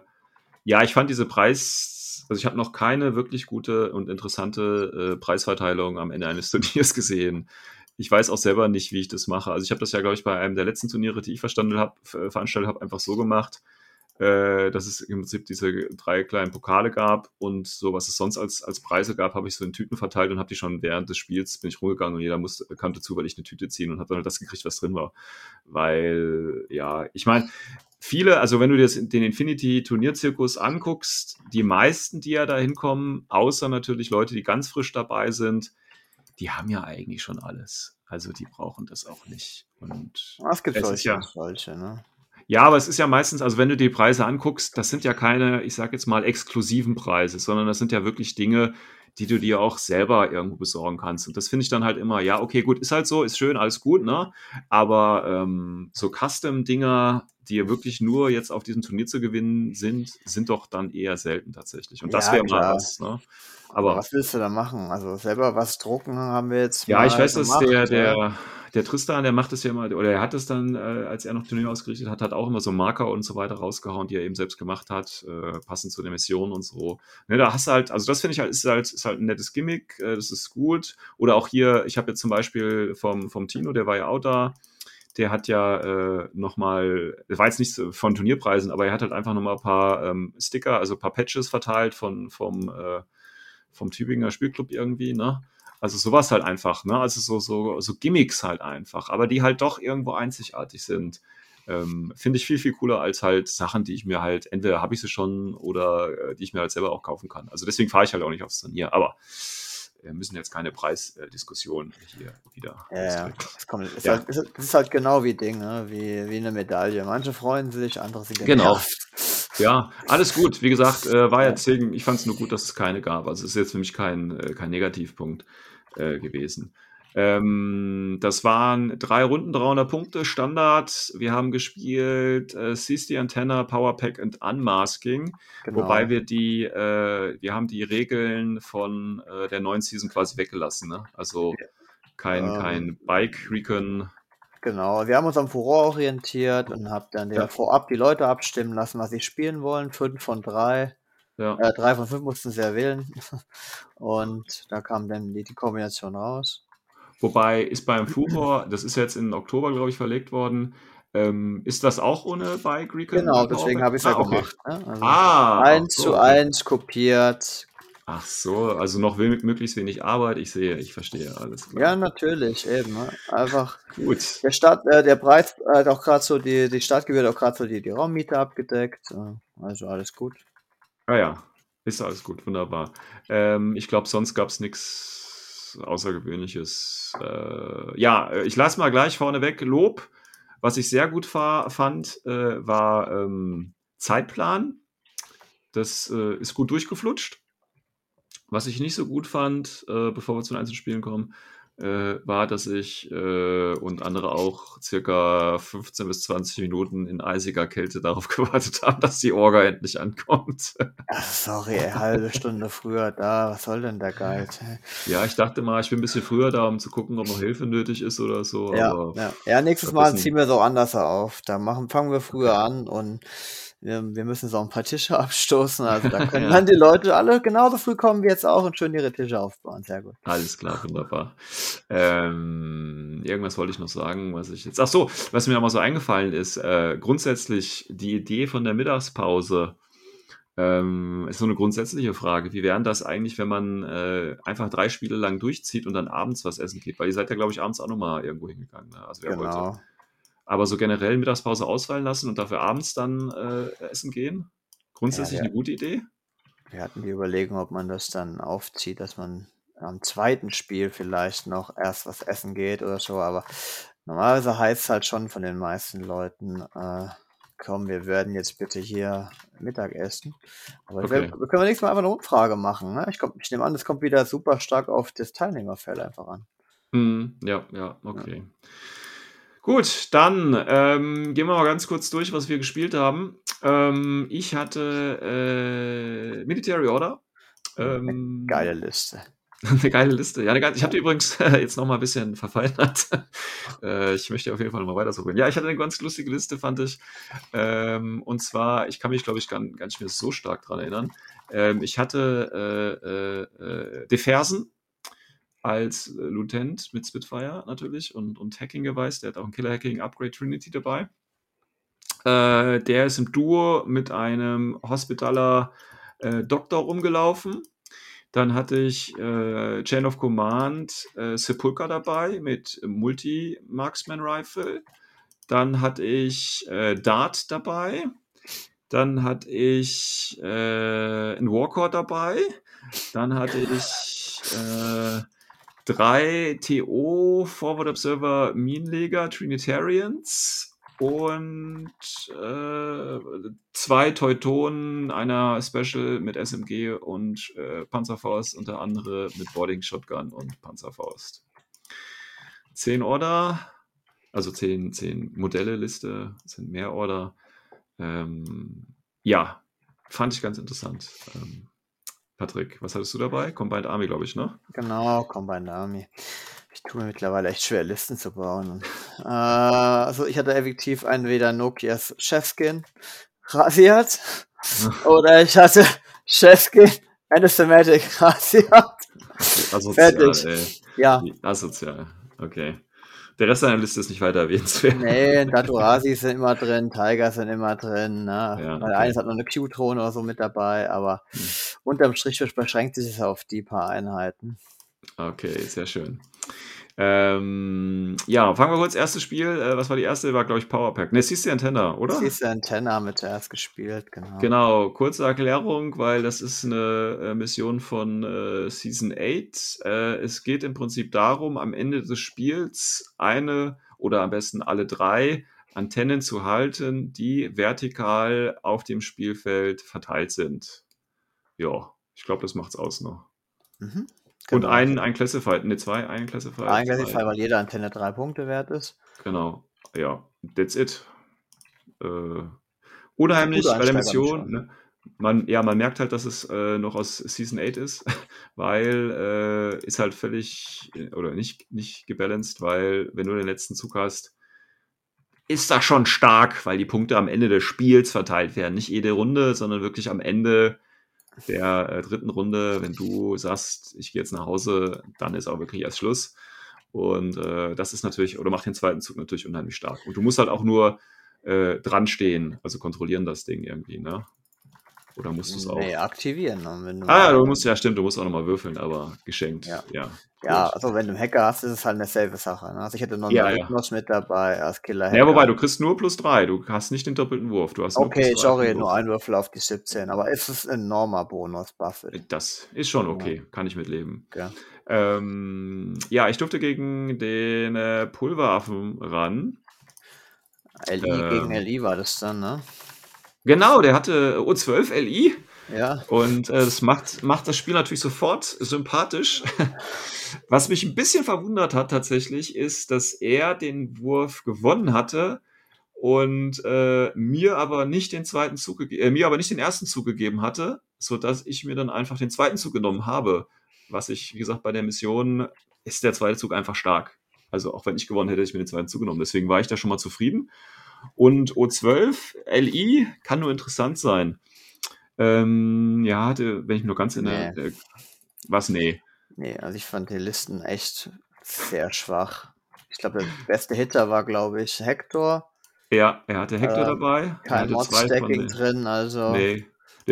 ja, ich fand diese Preis, also ich habe noch keine wirklich gute und interessante äh, Preisverteilung am Ende eines Turniers gesehen. Ich weiß auch selber nicht, wie ich das mache. Also ich habe das ja, glaube ich, bei einem der letzten Turniere, die ich verstanden habe, veranstaltet habe, einfach so gemacht äh, dass es im Prinzip diese drei kleinen Pokale gab und so, was es sonst als, als Preise gab, habe ich so in Tüten verteilt und habe die schon während des Spiels, bin ich rumgegangen und jeder musste, kam dazu, weil ich eine Tüte ziehen und habe dann halt das gekriegt, was drin war. Weil, ja, ich meine, viele, also wenn du dir den Infinity-Turnierzirkus anguckst, die meisten, die ja da hinkommen, außer natürlich Leute, die ganz frisch dabei sind, die haben ja eigentlich schon alles. Also die brauchen das auch nicht. Und es gibt solche, ja, solche, ne? Ja, aber es ist ja meistens, also wenn du die Preise anguckst, das sind ja keine, ich sag jetzt mal, exklusiven Preise, sondern das sind ja wirklich Dinge, die du dir auch selber irgendwo besorgen kannst. Und das finde ich dann halt immer, ja, okay, gut, ist halt so, ist schön, alles gut, ne? Aber ähm, so Custom-Dinger, die wirklich nur jetzt auf diesem Turnier zu gewinnen sind, sind doch dann eher selten tatsächlich. Und das Ja, wäre mal was, ne? Aber was willst du da machen? Also selber was drucken haben wir jetzt ja, ich weiß, dass der, ja. der, der Tristan, der macht das ja immer, oder er hat es dann, äh, als er noch Turnier ausgerichtet hat, hat auch immer so Marker und so weiter rausgehauen, die er eben selbst gemacht hat, äh, passend zu der Mission und so. Ne, da hast du halt, also das finde ich halt, ist halt, ist halt ein nettes Gimmick, äh, das ist gut. Oder auch hier, ich habe jetzt zum Beispiel vom, vom Tino, der war ja auch da, der hat ja äh, nochmal, war jetzt nicht von Turnierpreisen, aber er hat halt einfach nochmal ein paar ähm, Sticker, also ein paar Patches verteilt von, vom, äh, vom Tübinger Spielclub irgendwie, ne? Also sowas halt einfach, ne? Also so, so, so Gimmicks halt einfach, aber die halt doch irgendwo einzigartig sind. Ähm, Finde ich viel, viel cooler als halt Sachen, die ich mir halt, entweder habe ich sie schon oder äh, die ich mir halt selber auch kaufen kann. Also deswegen fahre ich halt auch nicht aufs Turnier. Aber wir müssen jetzt keine Preisdiskussion hier wieder Ja, ja. Das, kommt, ist Ja. halt, ist, das ist halt genau wie Ding, ne? wie, wie eine Medaille. Manche freuen sich, andere sind Genau. Ja, alles gut. Wie gesagt, äh, war jetzt deswegen, ich fand es nur gut, dass es keine gab. Also es ist jetzt für mich kein, äh, kein Negativpunkt äh, gewesen. Ähm, das waren drei Runden, 300 Punkte, Standard. Wir haben gespielt äh, CSD Antenna, Powerpack und Unmasking. Genau. Wobei wir die, äh, wir haben die Regeln von äh, der neuen Season quasi weggelassen. Ne? Also kein, Ähm. kein Bike Recon. Genau, wir haben uns am Furor orientiert und haben dann ja. vorab die Leute abstimmen lassen, was sie spielen wollen. Fünf von drei. Ja. Äh, drei von fünf mussten sie ja wählen. Und da kam dann die, die Kombination raus. Wobei ist beim Furor, das ist jetzt in Oktober, glaube ich, verlegt worden, ähm, ist das auch ohne Bike Recon? Genau, deswegen habe ich es ja ah, okay. gemacht. Ne? Also Ah, eins ach zu so. eins kopiert. Ach so, also noch möglichst wenig Arbeit. Ich sehe, ich verstehe, alles Ja, klar. natürlich, eben. Ne? Einfach Gut. der Stadt, äh, der Preis hat auch gerade so die, die Stadtgebühr hat auch gerade so die, die Raummiete abgedeckt. Äh, Also alles gut. Ah ja, ist alles gut, wunderbar. Ähm, ich glaube, sonst gab es nichts Außergewöhnliches. Äh, ja, äh, ich lasse mal gleich vorneweg Lob. Was ich sehr gut fa fand, äh, war ähm, Zeitplan. Das äh, ist gut durchgeflutscht. Was ich nicht so gut fand, äh, bevor wir zu den Einzelspielen kommen, äh, war, dass ich äh, und andere auch circa 15 bis 20 Minuten in eisiger Kälte darauf gewartet haben, dass die Orga endlich ankommt. Ach, sorry, ey, halbe Stunde früher da. Was soll denn der Guide? Ja, ich dachte mal, ich bin ein bisschen früher da, um zu gucken, ob noch Hilfe nötig ist oder so. Ja, aber ja. ja, nächstes Mal ziehen wir so anders auf. Da machen, fangen wir früher an und wir, wir müssen so ein paar Tische abstoßen. Also da können Ja. dann die Leute alle genauso früh kommen wie jetzt auch und schön ihre Tische aufbauen. Sehr gut. Alles klar, wunderbar. Ähm, irgendwas wollte ich noch sagen, was ich jetzt. Ach so, was mir aber so eingefallen ist, äh, grundsätzlich die Idee von der Mittagspause ähm, ist so eine grundsätzliche Frage. Wie wäre das eigentlich, wenn man äh, einfach drei Spiele lang durchzieht und dann abends was essen geht? Weil ihr seid ja, glaube ich, abends auch nochmal irgendwo hingegangen. Ne? Also wer wollte. Aber so generell Mittagspause ausfallen lassen und dafür abends dann äh, essen gehen? Grundsätzlich Ja, ja. eine gute Idee? Wir hatten die Überlegung, ob man das dann aufzieht, dass man am zweiten Spiel vielleicht noch erst was essen geht oder so. Aber normalerweise heißt es halt schon von den meisten Leuten, äh, komm, wir werden jetzt bitte hier Mittag essen. Aber Okay. wir, wir können nächstes Mal einfach eine Umfrage machen. Ne? Ich, komm, ich nehme an, das kommt wieder super stark auf das Teilnehmerfeld einfach an. Hm, ja, ja, okay. Gut, dann ähm, gehen wir mal ganz kurz durch, was wir gespielt haben. Ähm, ich hatte äh, Military Order. Ähm, Geile Liste. Eine geile Liste. Ja, eine geile, ich habe die übrigens äh, jetzt noch mal ein bisschen verfeinert. äh, ich möchte auf jeden Fall noch mal weiter so Ja, ich hatte eine ganz lustige Liste, fand ich. Ähm, und zwar, ich kann mich, glaube ich, gar, gar nicht mehr so stark dran erinnern. Ähm, ich hatte äh, äh, äh, Defersen als äh, Lutent mit Spitfire natürlich und, und Hacking-Device. Der hat auch ein Killer-Hacking Upgrade Trinity dabei. Äh, der ist im Duo mit einem Hospitaler äh, Doktor rumgelaufen. Dann hatte ich äh, Chain of Command äh, Sepulchre dabei mit Multi-Marksman Rifle. Dann hatte ich äh, Dart dabei. Dann hatte ich äh, ein Warcore dabei. Dann hatte ich äh, drei TO Forward Observer Minenleger Trinitarians. und äh, zwei Teutonen, einer Special mit SMG und äh, Panzerfaust und der andere mit Boarding Shotgun und Panzerfaust. Zehn Order, also zehn, zehn Modelle-Liste, sind mehr Order. Ähm, ja, fand ich ganz interessant. Ähm, Patrick, was hattest du dabei? Combined Army, glaube ich, ne? Genau, Combined Army. Ich tue mir mittlerweile echt schwer, Listen zu bauen. Äh, also ich hatte effektiv entweder Nokias Chefskin rasiert oder ich hatte Chefskin Anathematic rasiert. Asozial, Fertig. ey. Ja. Asozial. Okay. Der Rest deiner Liste ist nicht weiter erwähnenswert. Nee, Datorasi sind immer drin, Tiger sind immer drin. Ne? Ja, okay. eines hat noch eine Q-Tone oder so mit dabei, aber Hm. Unterm Strich beschränkt sich auf die paar Einheiten. Okay, sehr schön. Ähm, ja, fangen wir kurz. Erstes Spiel. Äh, was war die erste? War, glaube ich, Powerpack. Ne, CC Antenna, oder? Siehst du, Antenna haben wir zuerst gespielt, genau. Genau, kurze Erklärung, weil das ist eine äh, Mission von äh, Season 8. Äh, es geht im Prinzip darum, am Ende des Spiels eine oder am besten alle drei Antennen zu halten, die vertikal auf dem Spielfeld verteilt sind. Ja, ich glaube, das macht's aus noch. Mhm. Und Genau. ein, ein Classified, ne, zwei, ein Classified. Eigentlich, zwei. weil jede Antenne drei Punkte wert ist. Genau, ja, that's it. Äh, unheimlich bei der Mission. Ne? Man, ja, man merkt halt, dass es äh, noch aus Season 8 ist, weil äh, ist halt völlig äh, oder nicht, nicht gebalanced, weil wenn du den letzten Zug hast, ist das schon stark, weil die Punkte am Ende des Spiels verteilt werden. Nicht jede Runde, sondern wirklich am Ende der äh, dritten Runde, wenn du sagst, ich gehe jetzt nach Hause, dann ist auch wirklich erst Schluss. Und äh, das ist natürlich, oder macht den zweiten Zug natürlich unheimlich stark. Und du musst halt auch nur äh, dran stehen, also kontrollieren das Ding irgendwie, ne? Oder musst du es auch? Nee, aktivieren. Wenn du Ah, du musst, ja, stimmt, du musst auch nochmal würfeln, aber geschenkt. Ja. ja. Ja, also wenn du einen Hacker hast, ist es halt eine selbe Sache. Ne? Also ich hätte noch einen Ja, ja. Rhythmus mit dabei als Killer Ja, wobei, du kriegst nur plus drei, du hast nicht den doppelten Wurf. Du hast Okay, sorry, nur ein Würfel auf die 17, aber ist es ein enormer Bonus, Buffet. Das ist schon okay, kann ich mitleben. Ja. Ähm, ja, ich durfte gegen den äh, Pulveraffen ran. LI Ähm. gegen LI war das dann, ne? Genau, der hatte O12 LI. Ja. Und äh, das macht, macht das Spiel natürlich sofort sympathisch. Was mich ein bisschen verwundert hat tatsächlich, ist, dass er den Wurf gewonnen hatte und äh, mir aber nicht den zweiten Zug äh, mir aber nicht den ersten Zug gegeben hatte, sodass ich mir dann einfach den zweiten Zug genommen habe. Was ich, wie gesagt, bei der Mission ist der zweite Zug einfach stark. Also auch wenn ich gewonnen hätte, hätte ich mir den zweiten Zug genommen. Deswegen war ich da schon mal zufrieden. Und O12 LI kann nur interessant sein. Ähm, ja, hatte, wenn ich nur ganz in der. Nee. Äh, was? Nee. Nee, also ich fand die Listen echt sehr schwach. Ich glaube, der beste Hitter war, glaube ich, Hector. Ja, er hatte Hector Äh, dabei. Kein Mod-Stacking drin, also. Nee.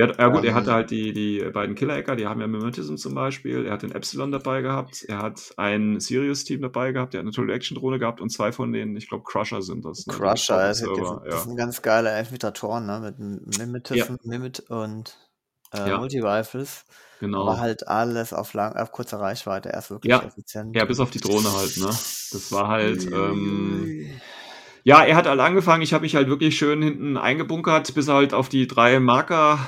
Hat, ja gut, er Ähm, hatte halt die, die beiden Killer-Ecker, die haben ja Mimetism zum Beispiel. Er hat den Epsilon dabei gehabt. Er hat ein Sirius-Team dabei gehabt. Der hat eine tolle Action-Drohne gehabt und zwei von denen, ich glaube, Crusher sind das. ne? Crusher, Die also das, das ja. sind ganz geile Elfmeter-Toren, ne? Mit Mimetism, Mimit und äh, Ja. Multi-Rifles. Genau. Aber halt alles auf, lang, auf kurzer Reichweite, erst wirklich Ja. effizient. Ja, bis auf die Drohne halt, ne? Das war halt. Ähm, ja, er hat halt angefangen. Ich habe mich halt wirklich schön hinten eingebunkert, bis er halt auf die drei Marker,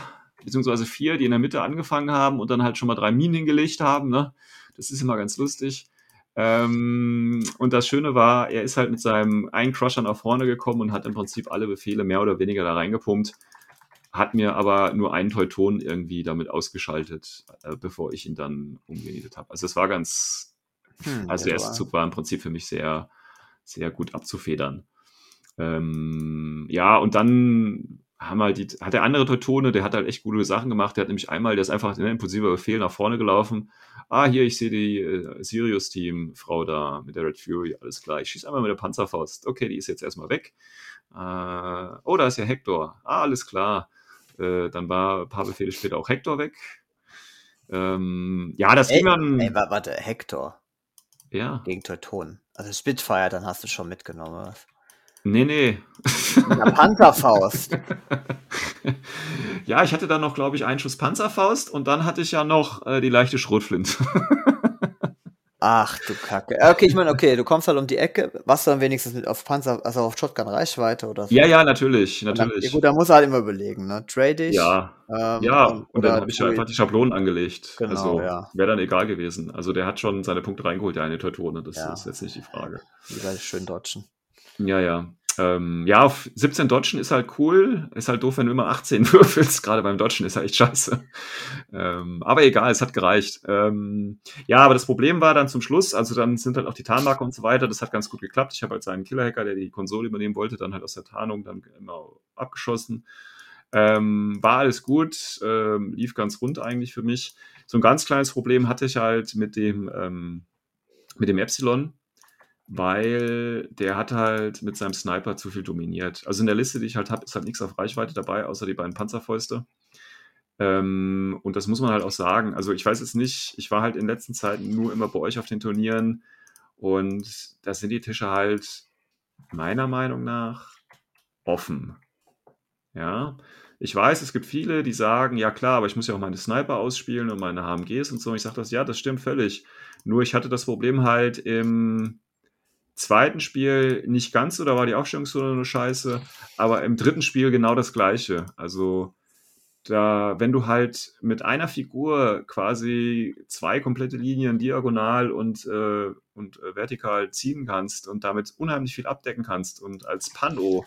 beziehungsweise vier, die in der Mitte angefangen haben und dann halt schon mal drei Minen hingelegt haben, ne? Das ist immer ganz lustig. Ähm, und das Schöne war, er ist halt mit seinem einen Crusher nach vorne gekommen und hat im Prinzip alle Befehle mehr oder weniger da reingepumpt. Hat mir aber nur einen Teuton irgendwie damit ausgeschaltet, äh, bevor ich ihn dann umgenietet habe. Also es war ganz, Hm, also der erste war- Zug war im Prinzip für mich sehr, sehr gut abzufedern. Ähm, ja, und dann haben halt die, hat der andere Teutone, der hat halt echt gute Sachen gemacht. Der hat nämlich einmal, der ist einfach ein impulsiver Befehl nach vorne gelaufen. Ah, hier, ich sehe die äh, Sirius-Team-Frau da mit der Red Fury, alles klar. Ich schieße einmal mit der Panzerfaust. Okay, die ist jetzt erstmal weg. Äh, oh, da ist ja Hector. Ah, alles klar. Äh, dann war ein paar Befehle später auch Hector weg. Ähm, ja, das ging dann. ey, wa- warte, Hector ja. gegen Teuton. Also Spitfire, dann hast du schon mitgenommen. was? Nee, nee. Mit einer Pantherfaust. ja, ich hatte dann noch, glaube ich, einen Schuss Panzerfaust und dann hatte ich ja noch äh, die leichte Schrotflinte. Ach du Kacke. Okay, ich meine, okay, du kommst halt um die Ecke, was dann wenigstens mit auf Panzer, also auf Shotgun Reichweite oder so. Ja, ja, natürlich, natürlich. Dann, ja, gut, da muss er halt immer überlegen, ne? Trade ich. Ja, ähm, ja, und, und dann habe ich einfach die Schablonen angelegt. Genau, also ja. wäre dann egal gewesen. Also der hat schon seine Punkte reingeholt, der eine Teutone, das Ja. ist jetzt nicht die Frage. Lieber schön dodgen. Ja, ja. Ähm, ja, auf 17 Dodgen ist halt cool. Ist halt doof, wenn du immer 18 würfelst. Gerade beim Dodgen ist halt echt scheiße. Ähm, aber egal, es hat gereicht. Ähm, ja, aber das Problem war dann zum Schluss, also dann sind halt auch die Tarnmarker und so weiter. Das hat ganz gut geklappt. Ich habe halt seinen Killer-Hacker, der die Konsole übernehmen wollte, dann halt aus der Tarnung dann immer abgeschossen. Ähm, war alles gut, ähm, lief ganz rund eigentlich für mich. So ein ganz kleines Problem hatte ich halt mit dem, ähm, mit dem Epsilon, weil der hat halt mit seinem Sniper zu viel dominiert. Also in der Liste, die ich halt habe, ist halt nichts auf Reichweite dabei, außer die beiden Panzerfäuste. Ähm, und das muss man halt auch sagen. Also ich weiß jetzt nicht, ich war halt in letzten Zeiten nur immer bei euch auf den Turnieren und da sind die Tische halt meiner Meinung nach offen. Ja, ich weiß, es gibt viele, die sagen, ja klar, aber ich muss ja auch meine Sniper ausspielen und meine HMGs und so. Und ich sage das, ja, das stimmt völlig. Nur ich hatte das Problem halt im zweiten Spiel nicht ganz so, da war die Aufstellungszone nur scheiße, aber im dritten Spiel genau das gleiche. Also da, wenn du halt mit einer Figur quasi zwei komplette Linien diagonal und, äh, und äh, vertikal ziehen kannst und damit unheimlich viel abdecken kannst und als Pano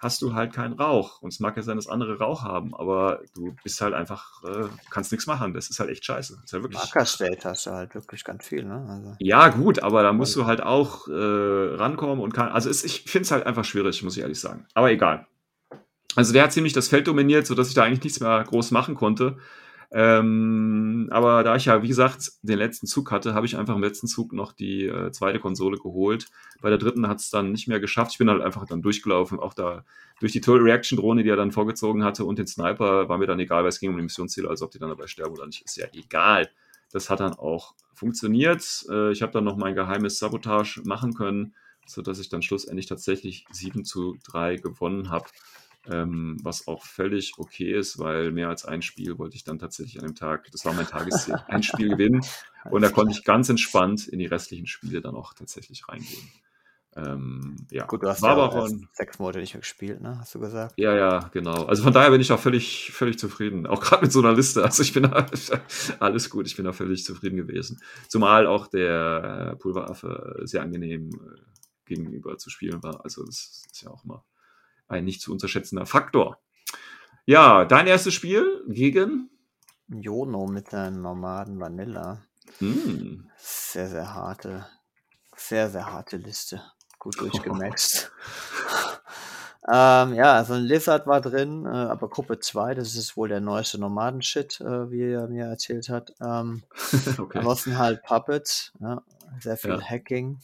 hast du halt keinen Rauch. Und es mag ja sein, dass andere Rauch haben, aber du bist halt einfach, äh, kannst nichts machen. Das ist halt echt scheiße. Das ist halt wirklich, Marker State hast du halt wirklich ganz viel, ne? Also, ja, gut, aber da musst du halt auch äh, rankommen und kann. Also es, ich finde es halt einfach schwierig, muss ich ehrlich sagen. Aber egal. Also der hat ziemlich das Feld dominiert, sodass ich da eigentlich nichts mehr groß machen konnte. Ähm, aber da ich ja, wie gesagt, den letzten Zug hatte, habe ich einfach im letzten Zug noch die äh, zweite Konsole geholt. Bei der dritten hat es dann nicht mehr geschafft. Ich bin halt einfach dann durchgelaufen. Auch da durch die Total Reaction Drohne, die er dann vorgezogen hatte und den Sniper, war mir dann egal, weil es ging um die Missionsziele, also ob die dann dabei sterben oder nicht, ist ja egal. Das hat dann auch funktioniert. Äh, ich habe dann noch mein geheimes Sabotage machen können, sodass ich dann schlussendlich tatsächlich 7 zu 3 gewonnen habe. Ähm, was auch völlig okay ist, weil mehr als ein Spiel wollte ich dann tatsächlich an dem Tag, das war mein Tagesziel, ein Spiel gewinnen. Und da konnte ich ganz entspannt in die restlichen Spiele dann auch tatsächlich reingehen. Ähm, ja, gut, du hast war ja aber ein, sechs Monate nicht mehr gespielt, ne? Hast du gesagt? ja, ja, genau. Also von daher bin ich auch völlig, völlig zufrieden. Auch gerade mit so einer Liste. Also ich bin da, alles gut, ich bin da völlig zufrieden gewesen. Zumal auch der Pulveraffe sehr angenehm äh, gegenüber zu spielen war. Also das ist ja auch immer ein nicht zu unterschätzender Faktor. Ja, dein erstes Spiel gegen? Jono mit seinem Nomaden Vanilla. Hm. Sehr, sehr harte, sehr, sehr harte Liste. Gut durchgemaxt. ähm, ja, also ein Lizard war drin, äh, aber Gruppe 2, das ist wohl der neueste Nomaden-Shit, äh, wie er mir erzählt hat. Ähm, okay. Ansonsten halt Puppets, ja, sehr viel Ja. Hacking.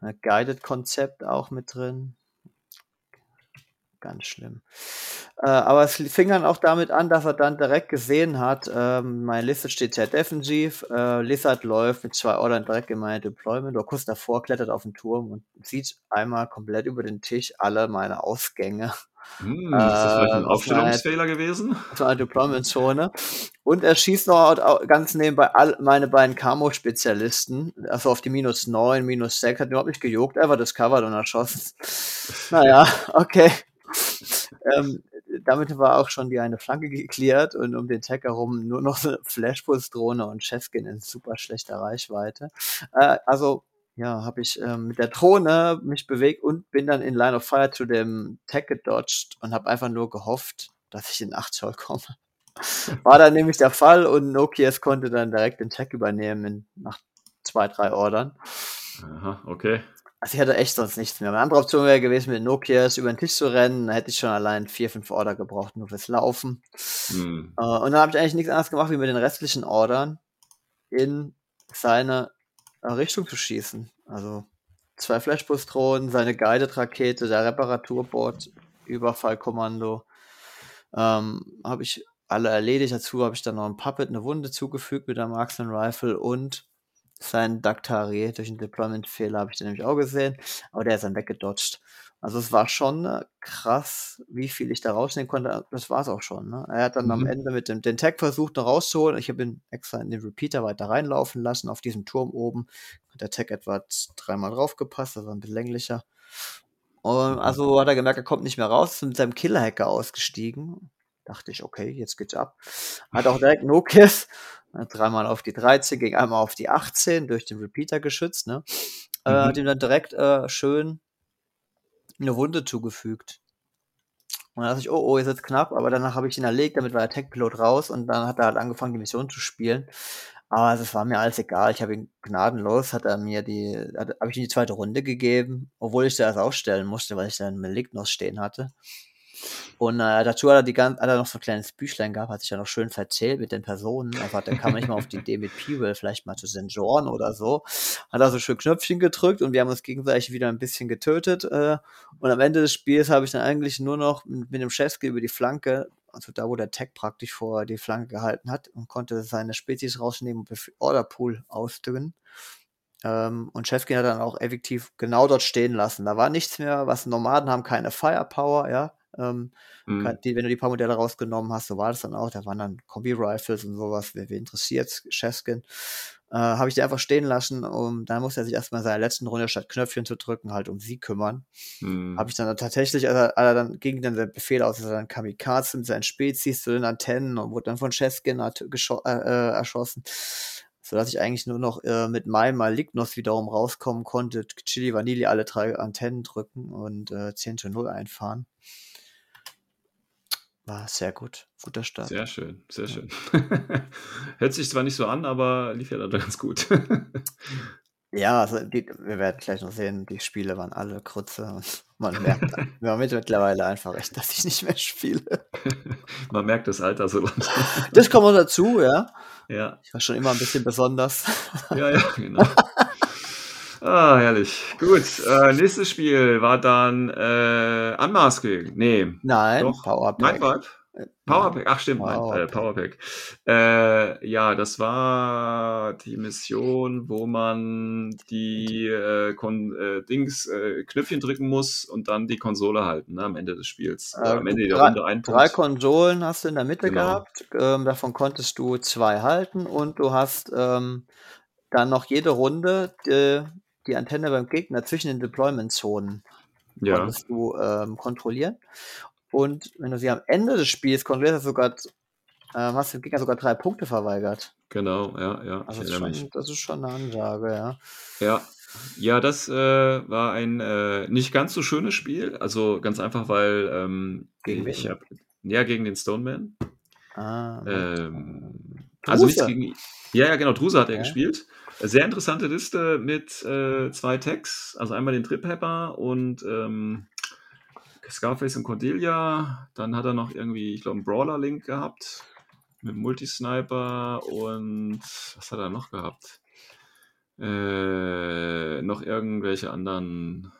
Ein Guided-Konzept auch mit drin. Ganz schlimm. Äh, aber es fing dann auch damit an, dass er dann direkt gesehen hat, ähm, meine Liste steht sehr defensiv. Äh, Lizard läuft mit zwei Ordern direkt in meine Deployment. Oder kurz davor klettert auf den Turm und sieht einmal komplett über den Tisch alle meine Ausgänge. Hm, ist das vielleicht ein Äh, Aufstellungsfehler gewesen? so eine Deployment-Zone. Und er schießt noch ganz nebenbei all meine beiden Camo-Spezialisten, also auf die minus 9, minus 6, hat überhaupt nicht gejuckt, einfach discovered und erschossen. Naja, okay. ähm, damit war auch schon die eine Flanke geklärt und um den Tag herum nur noch eine Flashpulse-Drohne und Chefkin in super schlechter Reichweite. Äh, also, ja, habe ich ähm, mit der Drohne mich bewegt und bin dann in Line of Fire zu dem Tag gedodged und habe einfach nur gehofft, dass ich in 8 Zoll komme. War dann nämlich der Fall und Nokias konnte dann direkt den Tag übernehmen in, nach zwei, drei Ordern. Aha, okay. Also ich hatte echt sonst nichts mehr. Meine andere Option wäre gewesen, mit Nokias über den Tisch zu rennen. Da hätte ich schon allein vier, fünf Order gebraucht, nur fürs Laufen. Hm. Äh, und dann habe ich eigentlich nichts anderes gemacht, wie mit den restlichen Ordern in seine äh, Richtung zu schießen. Also zwei Flashbus-Drohnen, seine Guided-Rakete, der Reparaturbot, Überfallkommando. Ähm, habe ich alle erledigt. Dazu habe ich dann noch ein Puppet, eine Wunde zugefügt mit der Marksman Rifle und seinen Daktari durch einen Deployment-Fehler habe ich den nämlich auch gesehen, aber der ist dann weggedodged. Also es war schon äh, krass, wie viel ich da rausnehmen konnte. Das war es auch schon. Ne? Er hat dann am Mhm. Ende mit dem den Tag versucht, da rauszuholen. Ich habe ihn extra in den Repeater weiter reinlaufen lassen, auf diesem Turm oben. Hat der Tag etwa dreimal draufgepasst, das war ein bisschen länglicher. Und Mhm. also hat er gemerkt, er kommt nicht mehr raus, ist mit seinem Killer-Hacker ausgestiegen. Dachte ich, okay, jetzt geht's ab. Hat auch direkt No-Kiss. Hat Dreimal auf die 13, ging einmal auf die 18 durch den Repeater geschützt. Ne? Äh, hat Mhm. ihm dann direkt äh, schön eine Wunde zugefügt. Und dann dachte ich, oh, oh, jetzt wird's knapp, aber danach habe ich ihn erlegt, damit war der Tech-Pilot raus und dann hat er halt angefangen, die Mission zu spielen. Aber es war mir alles egal. Ich habe ihn gnadenlos, hat er mir die, hat, habe ich ihm die zweite Runde gegeben, obwohl ich da erst aufstellen musste, weil ich da einen Malignos stehen hatte. Und äh, dazu hat er, die ganz, hat er noch so ein kleines Büchlein gehabt, hat sich ja noch schön verzählt mit den Personen. Einfach, da kam man nicht mal auf die Idee mit Pewell, vielleicht mal zu St. Oder so. Hat er so schön Knöpfchen gedrückt und wir haben uns gegenseitig wieder ein bisschen getötet. Äh, und am Ende des Spiels habe ich dann eigentlich nur noch mit, mit dem Chefski über die Flanke, also da, wo der Tech praktisch vor die Flanke gehalten hat und konnte seine Spezies rausnehmen und Orderpool ausdünnen. Ähm, und Chefkin hat dann auch effektiv genau dort stehen lassen. Da war nichts mehr, was Nomaden haben, keine Firepower, ja. Ähm, Mhm. die, wenn du die paar Modelle rausgenommen hast, so war das dann auch. Da waren dann Kombi-Rifles und sowas. Wer, wer interessiert, Chefkin. Äh, Habe ich die einfach stehen lassen. Und dann musste er sich erstmal in seiner letzten Runde statt Knöpfchen zu drücken, halt um sie kümmern. Mhm. Habe ich dann tatsächlich, als er, als er dann ging dann der Befehl aus, dass er dann Kamikaze mit seinen Spezies zu den Antennen und wurde dann von gescho- äh, äh, erschossen. Sodass ich eigentlich nur noch äh, mit meinem Malignos wiederum rauskommen konnte, Chili Vanille alle drei Antennen drücken und äh, 10 zu 0 einfahren. War sehr gut. Guter Start. Sehr schön, sehr Ja. schön. Hört sich zwar nicht so an, aber lief ja dann ganz gut. Ja, also die, wir werden gleich noch sehen, die Spiele waren alle Krütze und man merkt mir haben mittlerweile einfach echt, dass ich nicht mehr spiele. Man merkt das Alter so langsam. Das kommt noch dazu, ja. Ja, Ich war schon immer ein bisschen besonders. ja, ja, genau. Ah, herrlich. Gut, äh, nächstes Spiel war dann äh, Unmasking. Nee, Nein, doch. Powerpack. Äh, Powerpack, ach stimmt, äh, Powerpack. Powerpack. Äh, ja, das war die Mission, wo man die äh, äh, Dings äh, Knöpfchen drücken muss und dann die Konsole halten, ne, am Ende des Spiels. Äh, am Ende der drei, Runde ein drei Punkt. Konsolen hast du in der Mitte Genau. gehabt. Ähm, davon konntest du zwei halten und du hast ähm, dann noch jede Runde die, Antenne beim Gegner zwischen den Deployment-Zonen Ja, konntest du ähm, kontrollieren. Und wenn du sie am Ende des Spiels kontrollierst, hast du sogar, ähm, hast du dem Gegner sogar drei Punkte verweigert. genau, ja, ja, Also das ist, schon, das ist schon eine Ansage, ja. Ja, ja, das äh, war ein äh, nicht ganz so schönes Spiel. Also ganz einfach, weil ähm, Gegen ich habe ja gegen den Stoneman. Ah, Ähm, also nichts gegen. Ja, ja, genau, Druse hat er gespielt. Sehr interessante Liste mit äh, zwei Tags. Also einmal den Trip Pepper und ähm, Scarface und Cordelia. Dann hat er noch irgendwie, ich glaube, einen Brawler-Link gehabt. Mit Multisniper und was hat er noch gehabt? Äh, noch irgendwelche anderen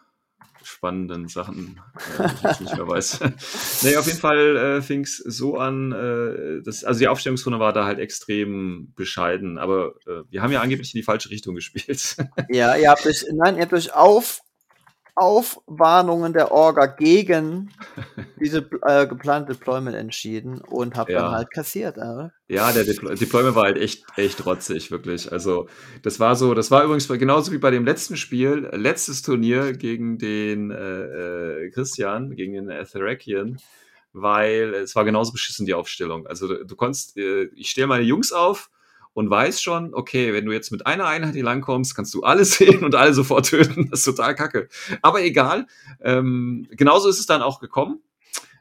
spannenden Sachen, äh, ich nicht mehr weiß. nee, auf jeden Fall äh, fing es so an, äh, dass, also die Aufstellungsrunde war da halt extrem bescheiden, aber äh, wir haben ja angeblich in die falsche Richtung gespielt. Ja, ihr habt euch, nein, ihr habt euch auf, auf Warnungen der Orga gegen diese äh, geplante Deployment entschieden und habt Ja. dann halt kassiert. Äh? ja, der Deploy Deployment war halt echt, echt rotzig, wirklich. Also, das war so, das war übrigens genauso wie bei dem letzten Spiel, letztes Turnier gegen den äh, äh, Christian, gegen den Atherakian, weil es war genauso beschissen, die Aufstellung. Also, du, du konntest, äh, ich stelle meine Jungs auf und weiß schon, okay, wenn du jetzt mit einer Einheit hier langkommst, kannst du alle sehen und alle sofort töten. Das ist total kacke. Aber egal. Ähm, genauso ist es dann auch gekommen.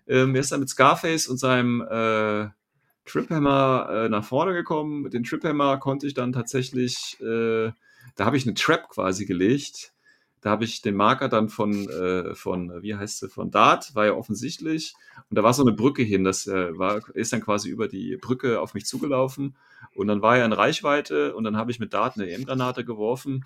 Ähm, er ist dann mit Scarface und seinem äh, Triphammer äh, nach vorne gekommen. Mit dem Triphammer konnte ich dann tatsächlich, äh, da habe ich eine Trap quasi gelegt. Da habe ich den Marker dann von, äh, von, wie heißt sie, von Dart, war ja offensichtlich. Und da war so eine Brücke hin, das äh, war, ist dann quasi über die Brücke auf mich zugelaufen. Und dann war er in Reichweite und dann habe ich mit Dart eine EM-Granate geworfen.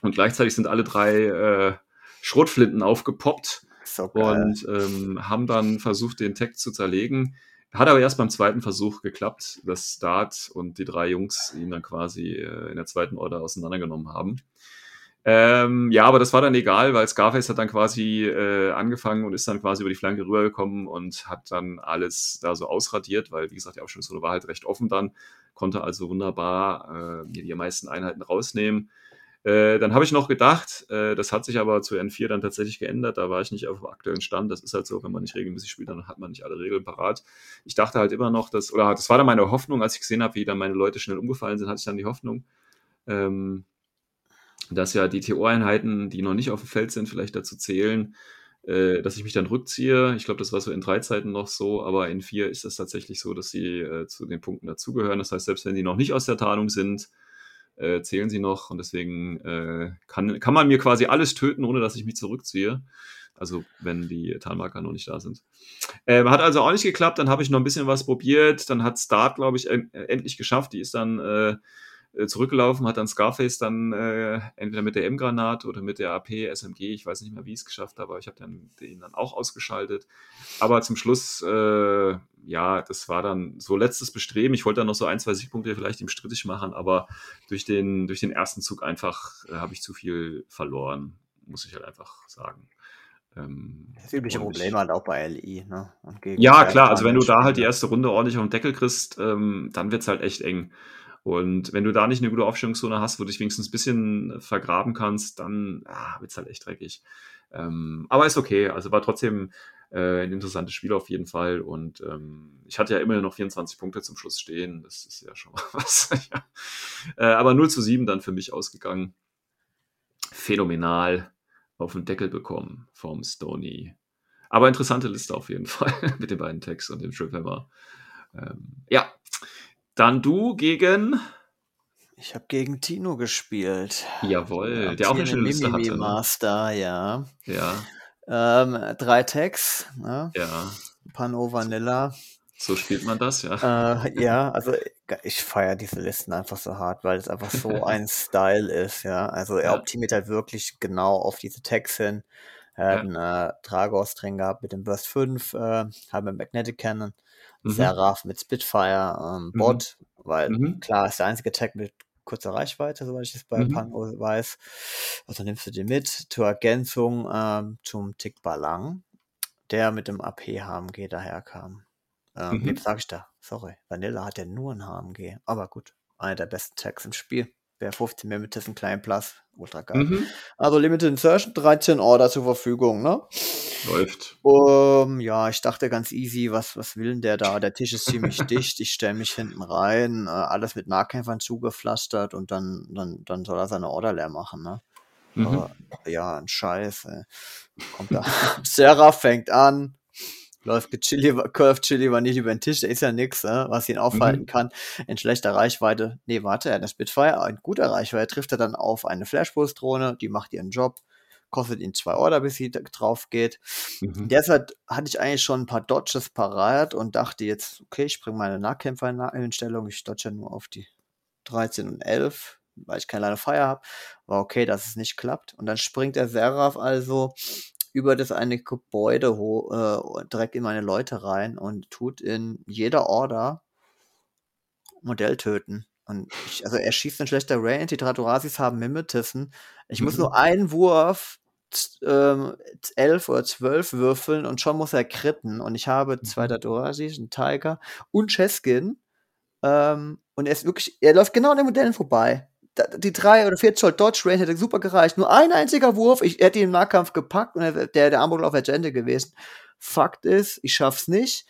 Und gleichzeitig sind alle drei äh, Schrotflinten aufgepoppt So und ähm, haben dann versucht, den Tag zu zerlegen. Hat aber erst beim zweiten Versuch geklappt, dass Dart und die drei Jungs ihn dann quasi äh, in der zweiten Order auseinandergenommen haben. Ähm, ja, aber das war dann egal, weil Scarface hat dann quasi äh, angefangen und ist dann quasi über die Flanke rübergekommen und hat dann alles da so ausradiert, weil, wie gesagt, die Aufstellungszone war halt recht offen dann, konnte also wunderbar äh, die meisten Einheiten rausnehmen. Äh, dann habe ich noch gedacht, äh, das hat sich aber zu N4 dann tatsächlich geändert, da war ich nicht auf dem aktuellen Stand. Das ist halt so, wenn man nicht regelmäßig spielt, dann hat man nicht alle Regeln parat. Ich dachte halt immer noch, dass, oder das war dann meine Hoffnung, als ich gesehen habe, wie dann meine Leute schnell umgefallen sind, hatte ich dann die Hoffnung, ähm, dass ja die TO-Einheiten, die noch nicht auf dem Feld sind, vielleicht dazu zählen, äh, dass ich mich dann rückziehe. Ich glaube, das war so in drei Zeiten noch so, aber in vier ist es tatsächlich so, dass sie äh, zu den Punkten dazugehören. Das heißt, selbst wenn die noch nicht aus der Tarnung sind, äh, zählen sie noch und deswegen äh, kann, kann man mir quasi alles töten, ohne dass ich mich zurückziehe. Also wenn die Tarnmarker noch nicht da sind. Ähm, hat also auch nicht geklappt, dann habe ich noch ein bisschen was probiert. Dann hat Start, glaube ich, endlich geschafft. Die ist dann äh, zurückgelaufen, hat dann Scarface dann äh, entweder mit der M-Granate oder mit der AP, SMG, ich weiß nicht mehr, wie ich es geschafft habe, aber ich habe dann den dann auch ausgeschaltet. Aber zum Schluss, äh, ja, das war dann so letztes Bestreben. Ich wollte dann noch so ein, zwei Siegpunkte vielleicht ihm strittig machen, aber durch den, durch den ersten Zug einfach äh, habe ich zu viel verloren, muss ich halt einfach sagen. Ähm, das übliche Problem halt auch bei LI, ne? ja, klar, also wenn du da halt die erste Runde ordentlich auf den Deckel kriegst, ähm, dann wird es halt echt eng. Und wenn du da nicht eine gute Aufstellungszone hast, wo du dich wenigstens ein bisschen vergraben kannst, dann ah, wird es halt echt dreckig. Ähm, aber ist okay. Also war trotzdem äh, ein interessantes Spiel auf jeden Fall. Und ähm, ich hatte ja immer noch 24 Punkte zum Schluss stehen. Das ist ja schon mal was. ja. äh, aber 0 zu 7 dann für mich ausgegangen. Phänomenal auf den Deckel bekommen vom Stony. Aber interessante Liste auf jeden Fall mit den beiden Tags und dem Triphammer. Ähm, ja, dann du gegen. Ich habe gegen Tino gespielt. Jawohl, ja, der auch eine schöne Liste hatte. Ne? Master, ja. Ja. Ähm, drei Tags. Ne? Ja. Pano Vanilla. So spielt man das, ja. Äh, ja, also ich feiere diese Listen einfach so hart, weil es einfach so ein Style ist, ja. Also er ja. optimiert halt wirklich genau auf diese Tags hin. Er hat ja. einen äh, Dragos drin gehabt mit dem Burst 5, äh, haben wir Magnetic Cannon mhm. Seraph mit Spitfire, ähm, mhm. Bot, mhm. weil mhm. klar ist der einzige Tag mit kurzer Reichweite, soweit ich das bei mhm. Pango weiß. Also nimmst du den mit zur Ergänzung ähm, zum Tick Balang, der mit dem AP HMG daherkam. Ähm, mhm. Sag ich da, sorry, Vanilla hat ja nur ein HMG, aber gut, einer der besten Tags im Spiel. Wer 15 mehr mit ist ein kleinen Plus, ultra geil. Mhm. Also Limited Insertion, 13 Order zur Verfügung, ne? Läuft. Um, ja, ich dachte ganz easy, was, was will denn der da? Der Tisch ist ziemlich dicht, ich stelle mich hinten rein, äh, alles mit Nahkämpfern zugepflastert und dann, dann, dann soll er seine Order leer machen, ne? Mhm. Aber, ja, ein Scheiß, ey. Kommt da. Sarah fängt an, läuft Chili, Curve Chili war nicht über den Tisch, da ist ja nichts, ne, was ihn aufhalten mhm. kann. In schlechter Reichweite, nee, warte, er hat eine Spitfire, in guter Reichweite trifft er dann auf eine Flashpulse-Drohne, die macht ihren Job, kostet ihn zwei Order, bis sie drauf geht. Mhm. Derzeit hatte ich eigentlich schon ein paar Dodges parat und dachte jetzt, okay, ich bringe meine Nahkämpfer in Stellung, ich dodge nur auf die 13 und 11, weil ich keine Line Fire habe. War okay, dass es nicht klappt. Und dann springt der Seraph also über das eine Gebäude äh, direkt in meine Leute rein und tut in jeder Order Modell töten. Und ich, also er schießt ein schlechter Range, die Tratorasis haben Mimetism. Ich mhm. muss nur einen Wurf ähm, elf oder zwölf würfeln und schon muss er kritten. Und ich habe zwei mhm. Einen Tiger und Cheskin. Ähm, und er ist wirklich, er läuft genau an den Modellen vorbei. Die drei oder vier Zoll Dodge Range hätte super gereicht. Nur ein einziger Wurf, ich hätte ihn im Nahkampf gepackt und der, der Armbrot auf Agenda gewesen. Fakt ist, ich schaff's nicht.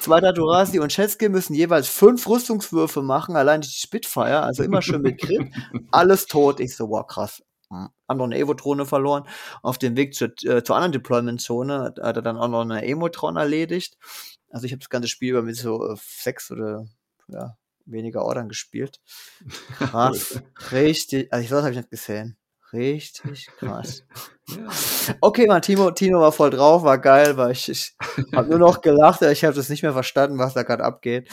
Zweiter Durasi und Chesky müssen jeweils fünf Rüstungswürfe machen, allein die Spitfire, also immer schön mit Crit. Alles tot. Ich so, wow, krass. Hm. Haben noch eine Evo-Drohne verloren. Auf dem Weg zur, äh, zur anderen Deployment-Zone hat, er dann auch noch eine Emotron erledigt. Also ich habe das ganze Spiel über mit so äh, sechs oder ja, weniger Ordern gespielt. Krass. Richtig. Also ich weiß, habe ich nicht gesehen. Richtig krass. Okay, man, Timo, Tino war voll drauf, war geil, weil ich, ich habe nur noch gelacht, ich habe das nicht mehr verstanden, was da gerade abgeht.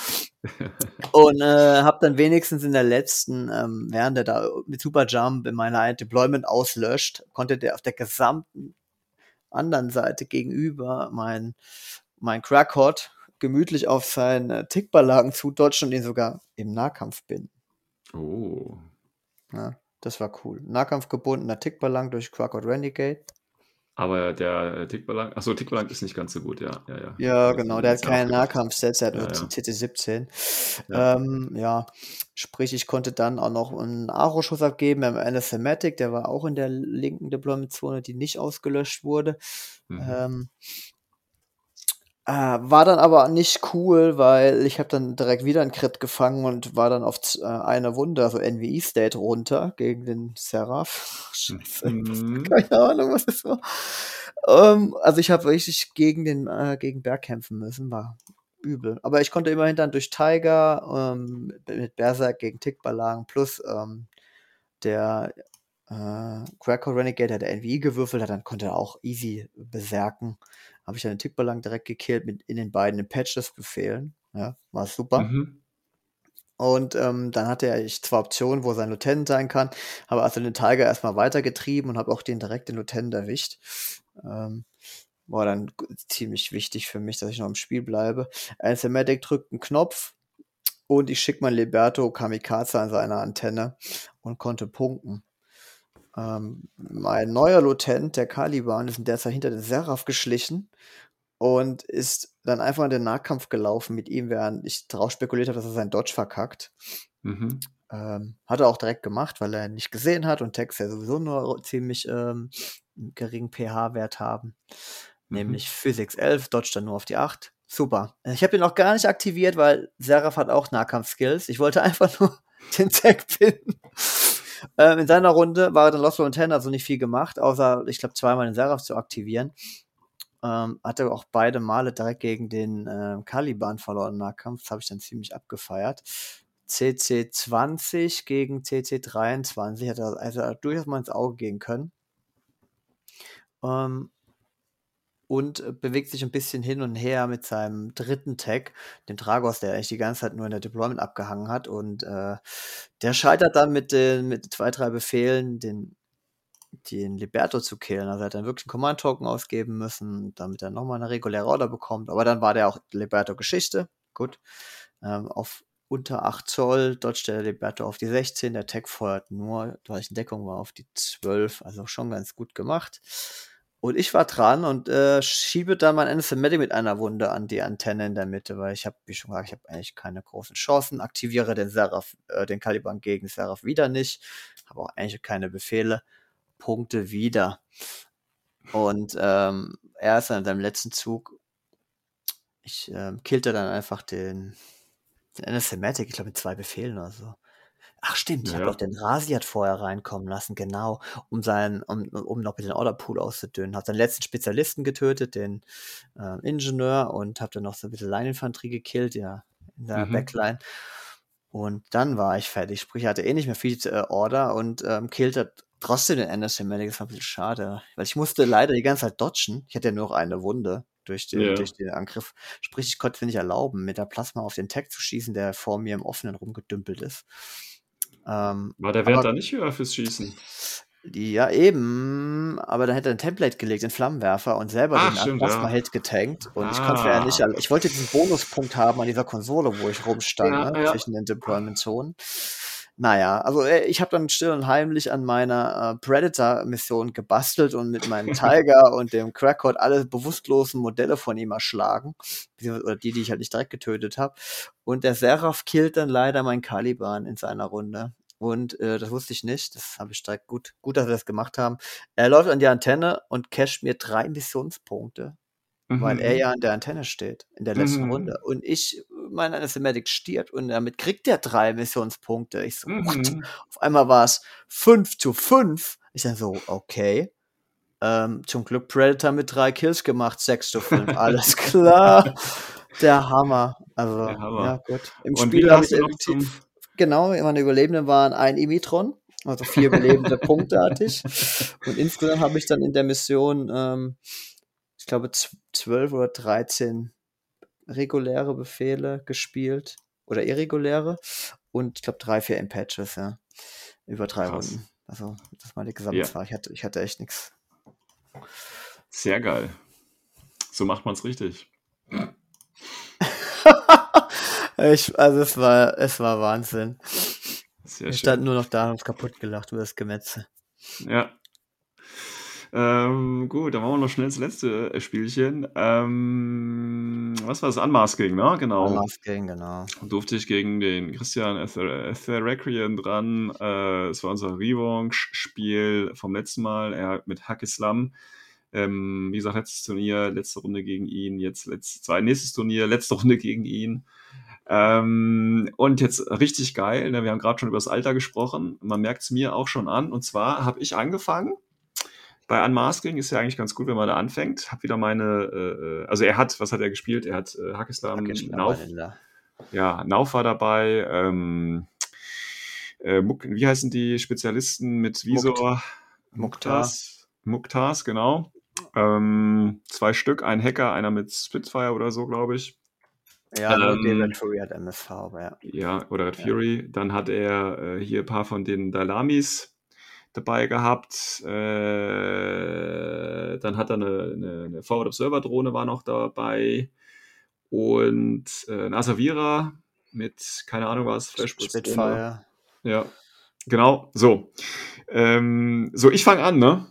Und äh, habe dann wenigstens in der letzten, ähm, während er da mit Superjump in meiner Deployment auslöscht, konnte der auf der gesamten anderen Seite gegenüber mein, mein Crackhot gemütlich auf seinen Tickballagen zudodgen und ihn sogar im Nahkampf binden. Oh. Ja. Das war cool. Nahkampf gebundener Tickballang durch Quarkot Renegade. Aber der Tickballang, achso, Tickballang ist nicht ganz so gut, ja. Ja, ja. ja genau, der hat keine Nahkampfsets, der hat nur ja, ja. TT17. Ja. Ähm, ja, sprich, ich konnte dann auch noch einen Aro-Schuss abgeben beim Anathematic, der war auch in der linken Deployment-Zone, die nicht ausgelöscht wurde. Mhm. Ähm, äh, war dann aber nicht cool, weil ich habe dann direkt wieder einen Crit gefangen und war dann auf äh, eine Wunde, also NVE-State runter gegen den Seraph. Scheiße. Mhm. Keine Ahnung, was das war. Ähm, also ich habe richtig gegen den äh, gegen Berg kämpfen müssen, war übel. Aber ich konnte immerhin dann durch Tiger ähm, mit Berserk gegen Tickballang plus ähm, der äh, Cracker Renegade hat der NVE gewürfelt hat, dann konnte er auch easy beserken habe ich dann den Tickballang direkt gekillt mit in den beiden Patches-Befehlen. Ja, war super. Mhm. Und ähm, dann hatte er ich zwei Optionen, wo sein Lieutenant sein kann. Habe also den Tiger erstmal weitergetrieben und habe auch den direkt den Lieutenant erwischt. Ähm, war dann ziemlich wichtig für mich, dass ich noch im Spiel bleibe. Anthematic drückt einen Knopf und ich schicke mein Liberto Kamikaze an seine Antenne und konnte punkten. Ähm, mein neuer Lieutenant, der Caliban, ist in der Zeit hinter den Seraph geschlichen und ist dann einfach in den Nahkampf gelaufen mit ihm, während ich darauf spekuliert habe, dass er seinen Dodge verkackt. Mhm. Ähm, hat er auch direkt gemacht, weil er ihn nicht gesehen hat und Text ja sowieso nur ziemlich ähm, geringen pH-Wert haben. Mhm. Nämlich Physics 11, Dodge dann nur auf die 8. Super. Ich habe ihn auch gar nicht aktiviert, weil Seraph hat auch Nahkampf-Skills. Ich wollte einfach nur den Tag pinnen. Ähm, in seiner Runde war dann Lost Ten, also nicht viel gemacht, außer, ich glaube, zweimal den Seraph zu aktivieren. Ähm, hatte auch beide Male direkt gegen den äh, Caliban verloren im Nahkampf. Das habe ich dann ziemlich abgefeiert. CC 20 gegen CC 23 hat er also durchaus mal ins Auge gehen können. Ähm, und äh, bewegt sich ein bisschen hin und her mit seinem dritten Tag, dem Dragos, der eigentlich die ganze Zeit nur in der Deployment abgehangen hat. Und äh, der scheitert dann mit, den, mit zwei, drei Befehlen, den, den Liberto zu killen. Also er hat dann wirklich einen Command-Token ausgeben müssen, damit er nochmal eine reguläre Order bekommt. Aber dann war der auch Liberto-Geschichte. Gut. Ähm, auf unter 8 Zoll, dort stellt der Liberto auf die 16, der Tag feuert nur, weil ich in Deckung war, auf die 12. Also schon ganz gut gemacht. Und ich war dran und äh, schiebe dann mein Anathematic mit einer Wunde an die Antenne in der Mitte, weil ich habe, wie schon gesagt, ich habe eigentlich keine großen Chancen. Aktiviere den Seraph, äh, den Caliban gegen Seraph wieder nicht. Habe auch eigentlich keine Befehle. Punkte wieder. Und ähm, er ist dann in seinem letzten Zug. Ich ähm, killte dann einfach den, den Anathematic, ich glaube mit zwei Befehlen oder so. Ach stimmt, ich ja. habe doch den Rasiat vorher reinkommen lassen, genau, um seinen, um, um noch mit den Orderpool auszudünnen. Hab seinen letzten Spezialisten getötet, den äh, Ingenieur, und habe dann noch so ein bisschen Leininfanterie gekillt, ja, in der mhm. Backline. Und dann war ich fertig. Sprich, ich hatte eh nicht mehr viel äh, Order und ähm, killte trotzdem den Anderson Medic. Das war ein bisschen schade, weil ich musste leider die ganze Zeit dodgen. Ich hatte ja nur noch eine Wunde durch den, ja. durch den Angriff. Sprich, ich konnte es mir nicht erlauben, mit der Plasma auf den Tag zu schießen, der vor mir im Offenen rumgedümpelt ist. Ähm, War der Wert aber, da nicht höher fürs Schießen? Ja, eben, aber dann hätte er ein Template gelegt, den Flammenwerfer und selber Ach, den stimmt, Plasma ja. getankt. Und ah. ich konnte ja nicht, ich wollte diesen Bonuspunkt haben an dieser Konsole, wo ich rumstand, ja, ne, ja. zwischen den Deployment-Zonen. Naja, also äh, ich habe dann still und heimlich an meiner äh, Predator-Mission gebastelt und mit meinem Tiger und dem Crackcode alle bewusstlosen Modelle von ihm erschlagen. Oder die, die ich halt nicht direkt getötet habe. Und der Seraph killt dann leider meinen Caliban in seiner Runde. Und äh, das wusste ich nicht. Das habe ich direkt gut, gut, dass wir das gemacht haben. Er läuft an die Antenne und casht mir drei Missionspunkte mhm. weil er mhm. ja an der Antenne steht in der letzten mhm. Runde. Und ich, mein Anathematic stirbt und damit kriegt er drei Missionspunkte. Ich so, mhm. auf einmal war es 5 zu 5. Ich dann so, okay. Ähm, zum Glück Predator mit drei Kills gemacht, 6 zu 5. Alles klar. Der Hammer. Also, der Hammer. ja, gut. Im und Spiel habe ich effektiv, genau, meine Überlebenden waren ein Imitron. Also vier hatte ich. Und insgesamt habe ich dann in der Mission ähm, glaube, zwölf oder dreizehn reguläre Befehle gespielt oder irreguläre und ich glaube drei, vier In-Patches, ja. Über drei Krass. Runden. Also, das war die Gesamtzahl. Ja. Ich, hatte, ich hatte echt nichts. Sehr geil. So macht man es richtig. ich, also es war, es war Wahnsinn. Sehr wir schön. standen nur noch da und uns kaputt gelacht über das Gemetze. Ja. Ähm, gut, dann machen wir noch schnell das letzte äh, Spielchen. Ähm, was war das? Unmasking, ne? Genau. Unmasking, genau. Durfte ich gegen den Christian Etherecrian dran. Äh, es war unser Revanche-Spiel vom letzten Mal. Er mit Hackislam. Ähm, wie gesagt, letztes Turnier, letzte Runde gegen ihn, jetzt letzt, zwei, nächstes Turnier, letzte Runde gegen ihn. Ähm, und jetzt richtig geil, ne? wir haben gerade schon über das Alter gesprochen, man merkt es mir auch schon an. Und zwar habe ich angefangen, bei Unmasking ist ja eigentlich ganz gut, wenn man da anfängt. Hab wieder meine, äh, äh also er hat, was hat er gespielt? Er hat äh, Hakislam, Nauf, ja, Nauf war dabei, ähm, äh, wie heißen die Spezialisten mit Visor? Muktas. Muktas, genau. Ähm, zwei Stück, ein Hacker, einer mit Spitfire oder so, glaube ich. Ja, ähm, Red Fury hat MSV, aber ja. Ja, oder Red Fury. Ja. Dann hat er äh, hier ein paar von den Dalamis dabei gehabt. Äh, dann hat er eine, eine, eine Forward Observer Drohne war noch dabei und äh, ein Asavira mit keine Ahnung was Flashblitz Spitfire. Ja, genau. So, ähm, so ich fange an, ne?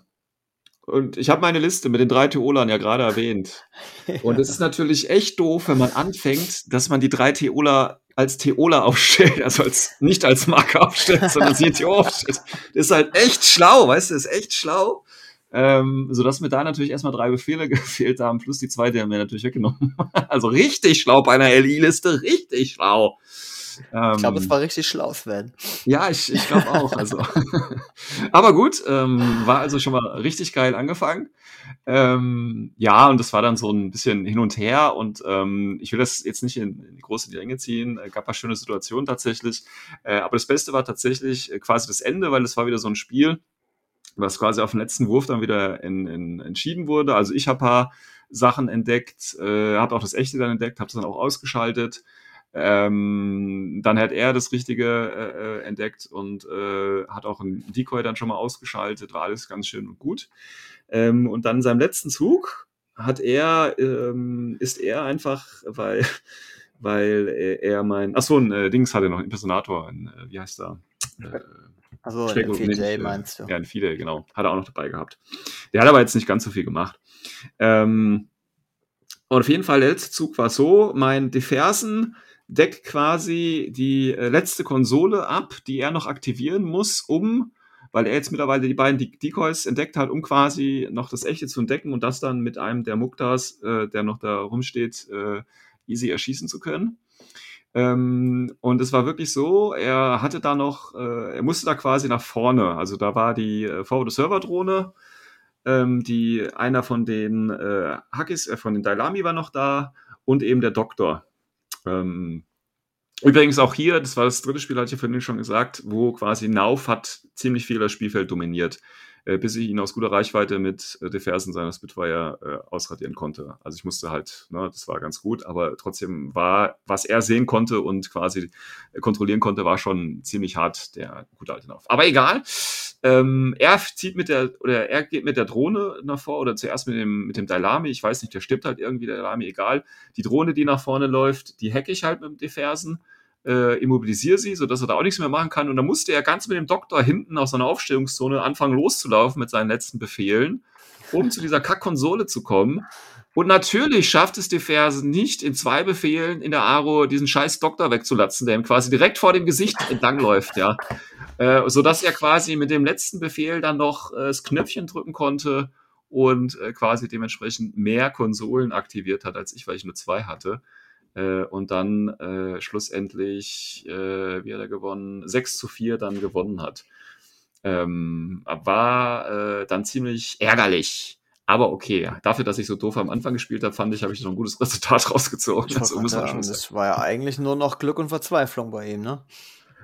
Und ich habe meine Liste mit den drei Theolern ja gerade erwähnt. Und es ist natürlich echt doof, wenn man anfängt, dass man die drei Theoler als Theola aufstellt, also als, nicht als Marke aufstellt, sondern sie Theo aufstellt. Das ist halt echt schlau, weißt du, das ist echt schlau. Ähm, sodass mir da natürlich erstmal drei Befehle gefehlt haben, plus die zwei, die haben mir natürlich weggenommen. also richtig schlau bei einer LI-Liste, richtig schlau. Ähm, ich glaube, es war richtig schlau, Sven. Ja, ich, ich glaube auch. Also. Aber gut, ähm, war also schon mal richtig geil angefangen. Ähm, ja, und das war dann so ein bisschen hin und her und ähm, ich will das jetzt nicht in, in die große Länge ziehen. Es gab ein schöne Situationen tatsächlich. Äh, aber das Beste war tatsächlich äh, quasi das Ende, weil es war wieder so ein Spiel, was quasi auf den letzten Wurf dann wieder in, in, entschieden wurde. Also ich habe paar Sachen entdeckt, äh, habe auch das Echte dann entdeckt, habe es dann auch ausgeschaltet. Ähm, dann hat er das Richtige äh, äh, entdeckt und äh, hat auch ein Decoy dann schon mal ausgeschaltet, war alles ganz schön und gut. Ähm, und dann in seinem letzten Zug hat er, ähm, ist er einfach, weil, weil er mein, achso, ein äh, Dings hatte noch, ein Impersonator, ein, äh, wie heißt er? Also ein Fidel meinst du? Ja, ein Fidel, genau. Hat er auch noch dabei gehabt. Der hat aber jetzt nicht ganz so viel gemacht. Ähm, und auf jeden Fall, der letzte Zug war so, mein Defersen deckt quasi die äh, letzte Konsole ab, die er noch aktivieren muss, um, weil er jetzt mittlerweile die beiden Decoys entdeckt hat, um quasi noch das Echte zu entdecken und das dann mit einem der Muktas, äh, der noch da rumsteht, äh, easy erschießen zu können. Ähm, und es war wirklich so, er hatte da noch, äh, er musste da quasi nach vorne. Also da war die äh, Forward-Server-Drohne, ähm, die einer von den äh, Hackis, äh, von den Dailami war noch da und eben der Doktor. Ähm, übrigens auch hier, das war das dritte Spiel, hatte ich ja vorhin schon gesagt, wo quasi Nauf hat ziemlich viel das Spielfeld dominiert, äh, bis ich ihn aus guter Reichweite mit äh, Fersen seiner Spitfire äh, ausradieren konnte. Also ich musste halt, ne, das war ganz gut, aber trotzdem war, was er sehen konnte und quasi kontrollieren konnte, war schon ziemlich hart, der gute alte Nauf. Aber egal. Ähm, er zieht mit der, oder er geht mit der Drohne nach vor, oder zuerst mit dem, mit dem Dalami, ich weiß nicht, der stirbt halt irgendwie, der Dalami, egal. Die Drohne, die nach vorne läuft, die hacke ich halt mit dem Defersen, äh, immobilisiere sie, sodass er da auch nichts mehr machen kann. Und dann musste er ganz mit dem Doktor hinten aus seiner Aufstellungszone anfangen loszulaufen mit seinen letzten Befehlen, um zu dieser Kackkonsole zu kommen. Und natürlich schafft es Defersen nicht, in zwei Befehlen in der Aro diesen scheiß Doktor wegzulatzen, der ihm quasi direkt vor dem Gesicht entlangläuft, ja. Äh, sodass er quasi mit dem letzten Befehl dann noch äh, das Knöpfchen drücken konnte und äh, quasi dementsprechend mehr Konsolen aktiviert hat als ich, weil ich nur zwei hatte. Äh, und dann äh, schlussendlich, äh, wie hat er gewonnen? 6 zu 4 dann gewonnen hat. Ähm, war dann ziemlich ärgerlich. Aber okay, dafür, dass ich so doof am Anfang gespielt habe, fand ich, habe ich noch ein gutes Resultat rausgezogen. Also, muss man schon das war ja eigentlich nur noch Glück und Verzweiflung bei ihm, ne?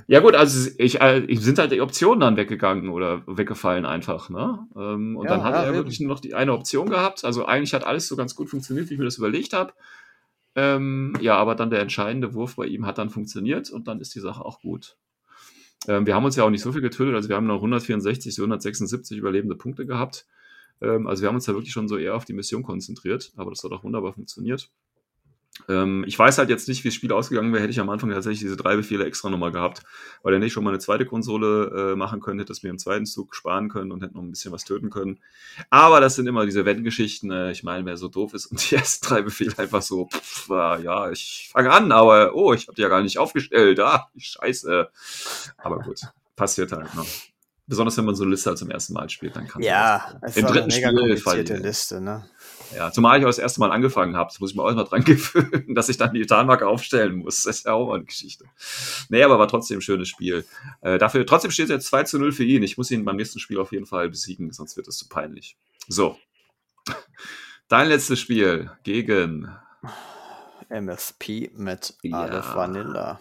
Ja gut, also ich, äh, ich sind halt die Optionen dann weggegangen oder weggefallen einfach, ne? Ähm, und ja, dann hat ja, er eben. wirklich nur noch die eine Option gehabt. Also eigentlich hat alles so ganz gut funktioniert, wie ich mir das überlegt habe. Ähm, ja, aber dann der entscheidende Wurf bei ihm hat dann funktioniert und dann ist die Sache auch gut. Ähm, wir haben uns ja auch nicht so viel getötet, also wir haben noch 164, 176 überlebende Punkte gehabt. Ähm, also wir haben uns ja wirklich schon so eher auf die Mission konzentriert, aber das hat auch wunderbar funktioniert. Ähm, ich weiß halt jetzt nicht, wie das Spiel ausgegangen wäre, hätte ich am Anfang tatsächlich diese drei Befehle extra nochmal gehabt, weil dann hätte ich schon mal eine zweite Konsole äh, machen können, hätte es mir im zweiten Zug sparen können und hätte noch ein bisschen was töten können. Aber das sind immer diese Wenn-Geschichten. Äh, ich meine, wer so doof ist und die ersten drei Befehle einfach so, pff, äh, ja, ich fange an, aber oh, ich habe die ja gar nicht aufgestellt. Ah, scheiße. Aber gut, passiert halt noch. Besonders wenn man so eine Liste halt zum ersten Mal spielt, dann kann Ja, es Im dritten eine Spiel komplizierte Liste, ne? Ja, zumal ich auch das erste Mal angefangen habe, das muss ich mir auch mal dran gewöhnen, dass ich dann die Tarnmarke aufstellen muss. Das ist ja auch mal eine Geschichte. Nee, aber war trotzdem ein schönes Spiel. Äh, dafür, trotzdem steht es jetzt 2 zu 0 für ihn. Ich muss ihn beim nächsten Spiel auf jeden Fall besiegen, sonst wird es zu peinlich. So. Dein letztes Spiel gegen MSP mit ja. Aleph Vanilla.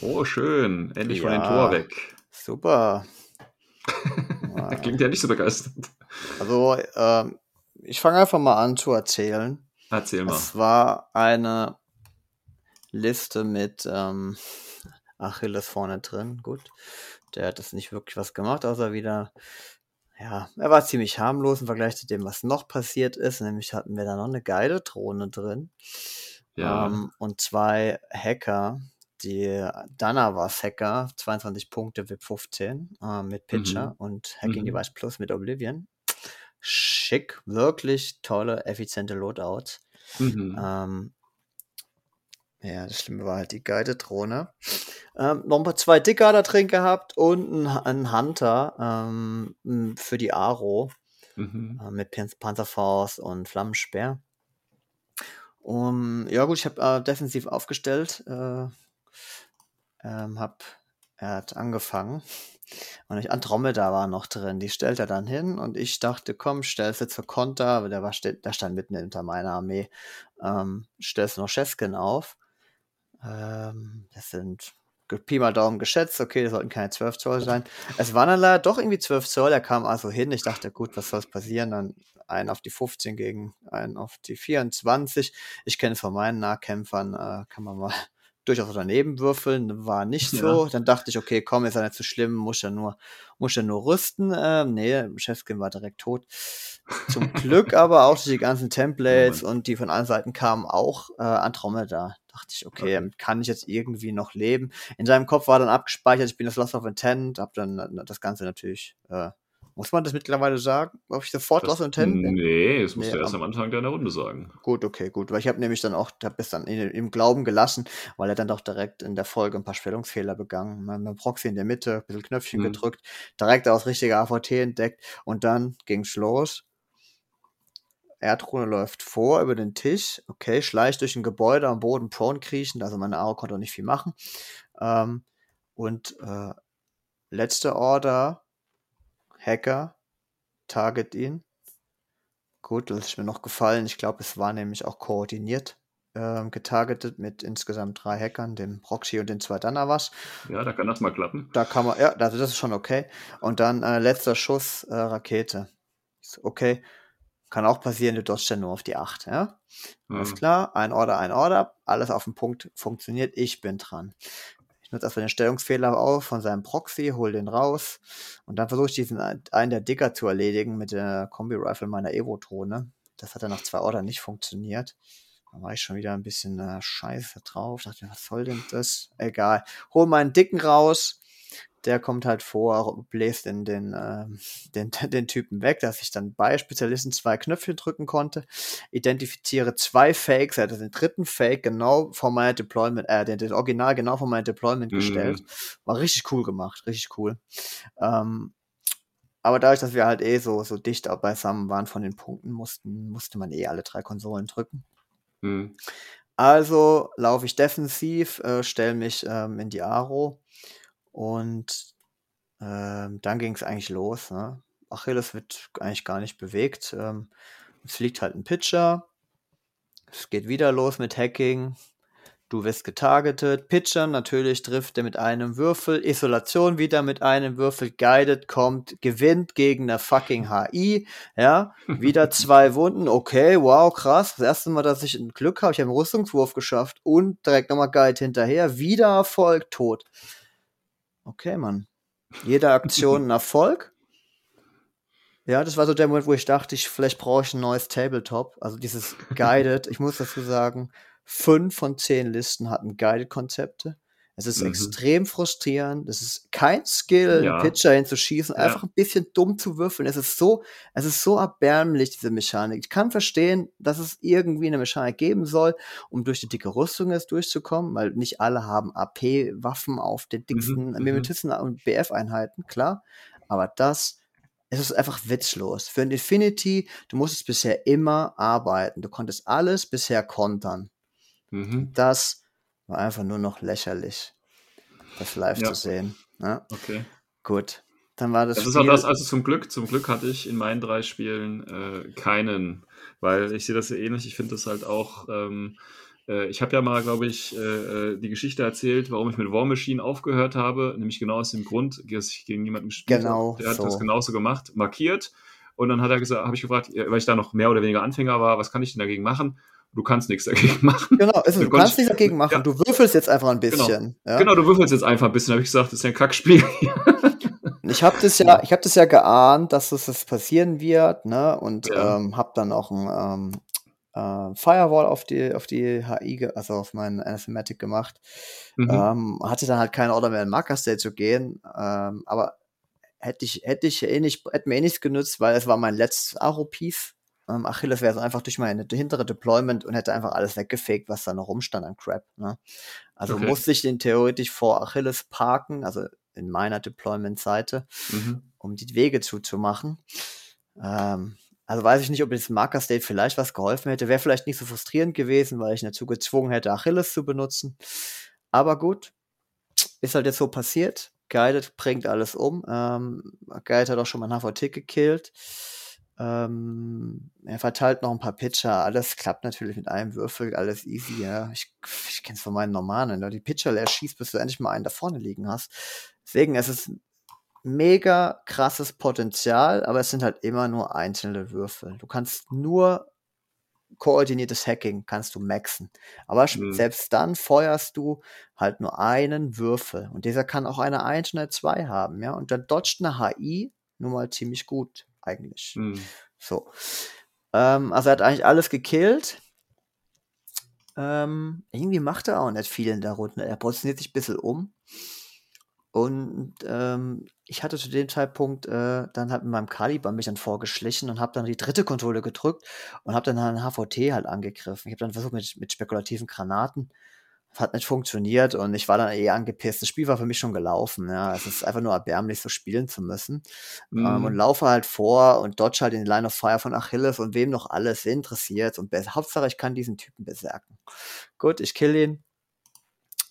Oh, schön. Endlich ja. von den Tor weg. Super. Klingt ja nicht so begeistert. Also, ähm, ich fange einfach mal an zu erzählen. Erzähl mal. Es war eine Liste mit ähm, Achilles vorne drin. Gut. Der hat das nicht wirklich was gemacht, außer wieder. Ja, er war ziemlich harmlos im Vergleich zu dem, was noch passiert ist. Nämlich hatten wir da noch eine geile Drohne drin. Ja. Ähm, und zwei Hacker, die Danavas Hacker, 22 Punkte VIP 15 äh, mit Pitcher mhm. und Hacking mhm. Device Plus mit Oblivion schick, wirklich tolle, effiziente Loadouts. Mhm. Ähm, ja, das Schlimme war halt die Guided-Drohne. Ähm, noch ein paar zwei Dicker da drin gehabt und ein, Hunter ähm, für die Aro mhm. äh, mit Panzerfaust und Flammenspeer. Um, ja gut, ich habe äh, defensiv aufgestellt. Äh, ähm, hab, er hat angefangen und ich, Andromeda war noch drin, die stellt er dann hin und ich dachte, komm, stellst du zur Konter, aber der, war, der stand mitten hinter meiner Armee, ähm, stellst noch Chefskin auf. Ähm, das sind Pi mal Daumen geschätzt, okay, das sollten keine 12 Zoll sein. Es waren dann leider doch irgendwie 12 Zoll, er kam also hin, ich dachte, gut, was soll passieren? Dann einen auf die 15 gegen einen auf die 24. Ich kenne von meinen Nahkämpfern, äh, kann man mal durchaus daneben würfeln, war nicht so. Ja. Dann dachte ich, okay, komm, ist ja nicht so schlimm, muss ja nur, muss ja nur rüsten. Ähm, nee, Chefskin war direkt tot. Zum Glück aber auch die ganzen Templates und die von allen Seiten kamen auch äh, Andromeda. Dachte ich, okay, okay, kann ich jetzt irgendwie noch leben. In seinem Kopf war dann abgespeichert, ich bin das Lost of Intent, hab dann äh, das Ganze natürlich äh, muss man das mittlerweile sagen? Ob ich sofort Lost Intent bin? Nee, das musst nee, du erst am Anfang deiner Runde sagen. Gut, okay, gut. Weil ich habe nämlich dann auch, hab es dann in, im Glauben gelassen, weil er dann doch direkt in der Folge ein paar Stellungsfehler begangen. Mit dem Proxy in der Mitte, ein bisschen Knöpfchen hm. gedrückt, direkt aus richtiger AVT entdeckt und dann ging's los. Erdrune läuft vor über den Tisch, okay, schleicht durch ein Gebäude am Boden prone kriechen, also meine Aro konnte auch nicht viel machen. Ähm, und äh, letzte Order Hacker, target ihn. Gut, das ist mir noch gefallen. Ich glaube, es war nämlich auch koordiniert ähm, getargetet mit insgesamt drei Hackern, dem Proxy und den zwei Danavas. Ja, da kann das mal klappen. Da kann man, ja, also das ist schon okay. Und dann äh, letzter Schuss, äh, Rakete. Okay, kann auch passieren, du dodgst ja nur auf die 8, ja? Mhm. Alles klar, ein Order, ein Order, alles auf den Punkt funktioniert, ich bin dran nutze erstmal den Stellungsfehler auf von seinem Proxy, hol den raus und dann versuche ich diesen einen der Digger zu erledigen mit der Kombi-Rifle meiner Evo-Drohne. Das hat dann nach zwei Ordern nicht funktioniert. Da war ich schon wieder ein bisschen äh, scheiße drauf. Dachte, was soll denn das? Egal. Hol meinen Dicken raus, der kommt halt vor, bläst in den, äh, den, den Typen weg, dass ich dann bei Spezialisten zwei Knöpfchen drücken konnte, identifiziere zwei Fakes, er hat den dritten Fake genau vor meiner Deployment, äh, den, den Original genau vor meiner Deployment mhm. gestellt. War richtig cool gemacht, richtig cool. Ähm, aber dadurch, dass wir halt eh so, so dicht beisammen waren von den Punkten, mussten, musste man eh alle drei Konsolen drücken. Mhm. Also laufe ich defensiv, äh, stelle mich ähm, in die Aro und ähm, dann ging es eigentlich los. Ne? Achilles wird eigentlich gar nicht bewegt. Ähm, es fliegt halt ein Pitcher. Es geht wieder los mit Hacking. Du wirst getargetet. Pitcher natürlich trifft er mit einem Würfel. Isolation wieder mit einem Würfel. Guided kommt, gewinnt gegen eine fucking HI. Ja, wieder zwei Wunden. Okay, wow, krass. Das erste Mal, dass ich ein Glück habe. Ich habe einen Rüstungswurf geschafft und direkt nochmal Guide hinterher. Wieder Erfolg, tot. Okay, Mann. Jede Aktion ein Erfolg. Ja, das war so der Moment, wo ich dachte, ich, vielleicht brauche ich ein neues Tabletop. Also dieses Guided, ich muss dazu sagen, fünf von zehn Listen hatten Guided-Konzepte. Es ist Mhm. extrem frustrierend. Es ist kein Skill, Ja. Pitcher hinzuschießen, Ja. einfach 'n bisschen dumm zu würfeln. Es ist so es ist so erbärmlich, diese Mechanik. Ich kann verstehen, dass es irgendwie 'ne Mechanik geben soll, um durch die dicke Rüstung jetzt durchzukommen, weil nicht alle haben AP-Waffen auf den dicksten Mhm, mhm. Mimetisten und BF-Einheiten, klar. Aber das es ist einfach witzlos. Für 'n Infinity, du musstest bisher immer arbeiten. Du konntest alles bisher kontern. Mhm. Das war einfach nur noch lächerlich, das live Ja. zu sehen, ne? Okay. Gut, dann war das Das ist auch Spiel das also zum Glück zum Glück hatte ich in meinen 3 Spielen, äh, keinen, weil ich sehe das ja ähnlich. Ich finde das halt auch, ähm äh, ich habe ja mal, glaube ich, äh, äh, die Geschichte erzählt, warum ich mit War Machine aufgehört habe, nämlich genau aus dem Grund, dass ich gegen jemanden gespielt Genau habe. Der hat das so. genauso gemacht, markiert und dann hat er gesagt habe ich gefragt, ja, weil ich da noch mehr oder weniger Anfänger war: „Was kann ich denn dagegen machen?“ „Du kannst nix dagegen machen.“ Genau, also, du kannst ich nichts dagegen machen. ja. Du würfelst jetzt einfach 'n Genau. bisschen, ja? Genau, du würfelst jetzt einfach 'n bisschen. habe ich gesagt: „Das ist ja 'n Kackspiel.“ Und ich habe das ja ich habe das ja geahnt, dass das jetzt passieren wird, ne, und, Ja. ähm, habe dann auch 'n, ähm, äh, Firewall auf die auf die HI also, auf meinen Anathematic gemacht. Mhm. Ähm, hatte dann halt keine Order mehr in Marker State zu gehen, ähm, aber hätte ich hätte ich eh nicht hätte mir eh nichts genützt, weil es war mein letztes Aro-Piece. Ähm, Achilles wäre so einfach durch meine hintere Deployment und hätte einfach alles weggefegt, was da noch rumstand an Crap, ne? Also, Okay. musste ich den theoretisch vor Achilles parken, also, in meiner Deployment-Seite, Mhm. um die Wege zuzumachen. Ähm, also, weiß ich nicht, ob jetzt Marker State vielleicht was geholfen hätte. Wäre vielleicht nicht so frustrierend gewesen, weil ich dazu gezwungen hätte, Achilles zu benutzen. Aber gut, ist halt jetzt so passiert. Guided bringt alles um. Ähm, Guided hat auch schon mal 'n HVT gekillt. Ähm, er verteilt noch 'n paar Pitcher. Alles klappt natürlich mit einem Würfel, alles easy, ja. Ich ich kenne es von meinen Normalen, wenn du die Pitcher leer schießt, bis du endlich mal einen da vorne liegen hast. Deswegen, es ist mega krasses Potenzial, aber es sind halt immer nur einzelne Würfel. Du kannst nur koordiniertes Hacking kannst du maxen. Aber Mhm. selbst dann feuerst du halt nur einen Würfel und dieser kann auch eine 1 und eine 2 haben, ja? Und dann dodgt 'ne HI nun mal ziemlich gut eigentlich. Mhm. So. Ähm, also, er hat eigentlich alles gekillt. Ähm, irgendwie macht er auch nicht viel in der Runde. Er positioniert sich bisschen um. Und, ähm, ich hatte zu dem Zeitpunkt, äh, dann halt mit meinem Kaliber mich dann vorgeschlichen und habe dann die dritte Konsole gedrückt und habe dann halt 'n HVT halt angegriffen. Ich habe dann versucht mit mit spekulativen Granaten. Hat nicht funktioniert und ich war dann eh angepisst. Das Spiel war für mich schon gelaufen, ja. Es ist einfach nur erbärmlich, so spielen zu müssen. Ähm, und Mhm. laufe halt vor und dodge halt in die Line of Fire von Achilles und wem noch alles interessiert und Hauptsache, ich kann diesen Typen berserken. Gut, ich kill ihn.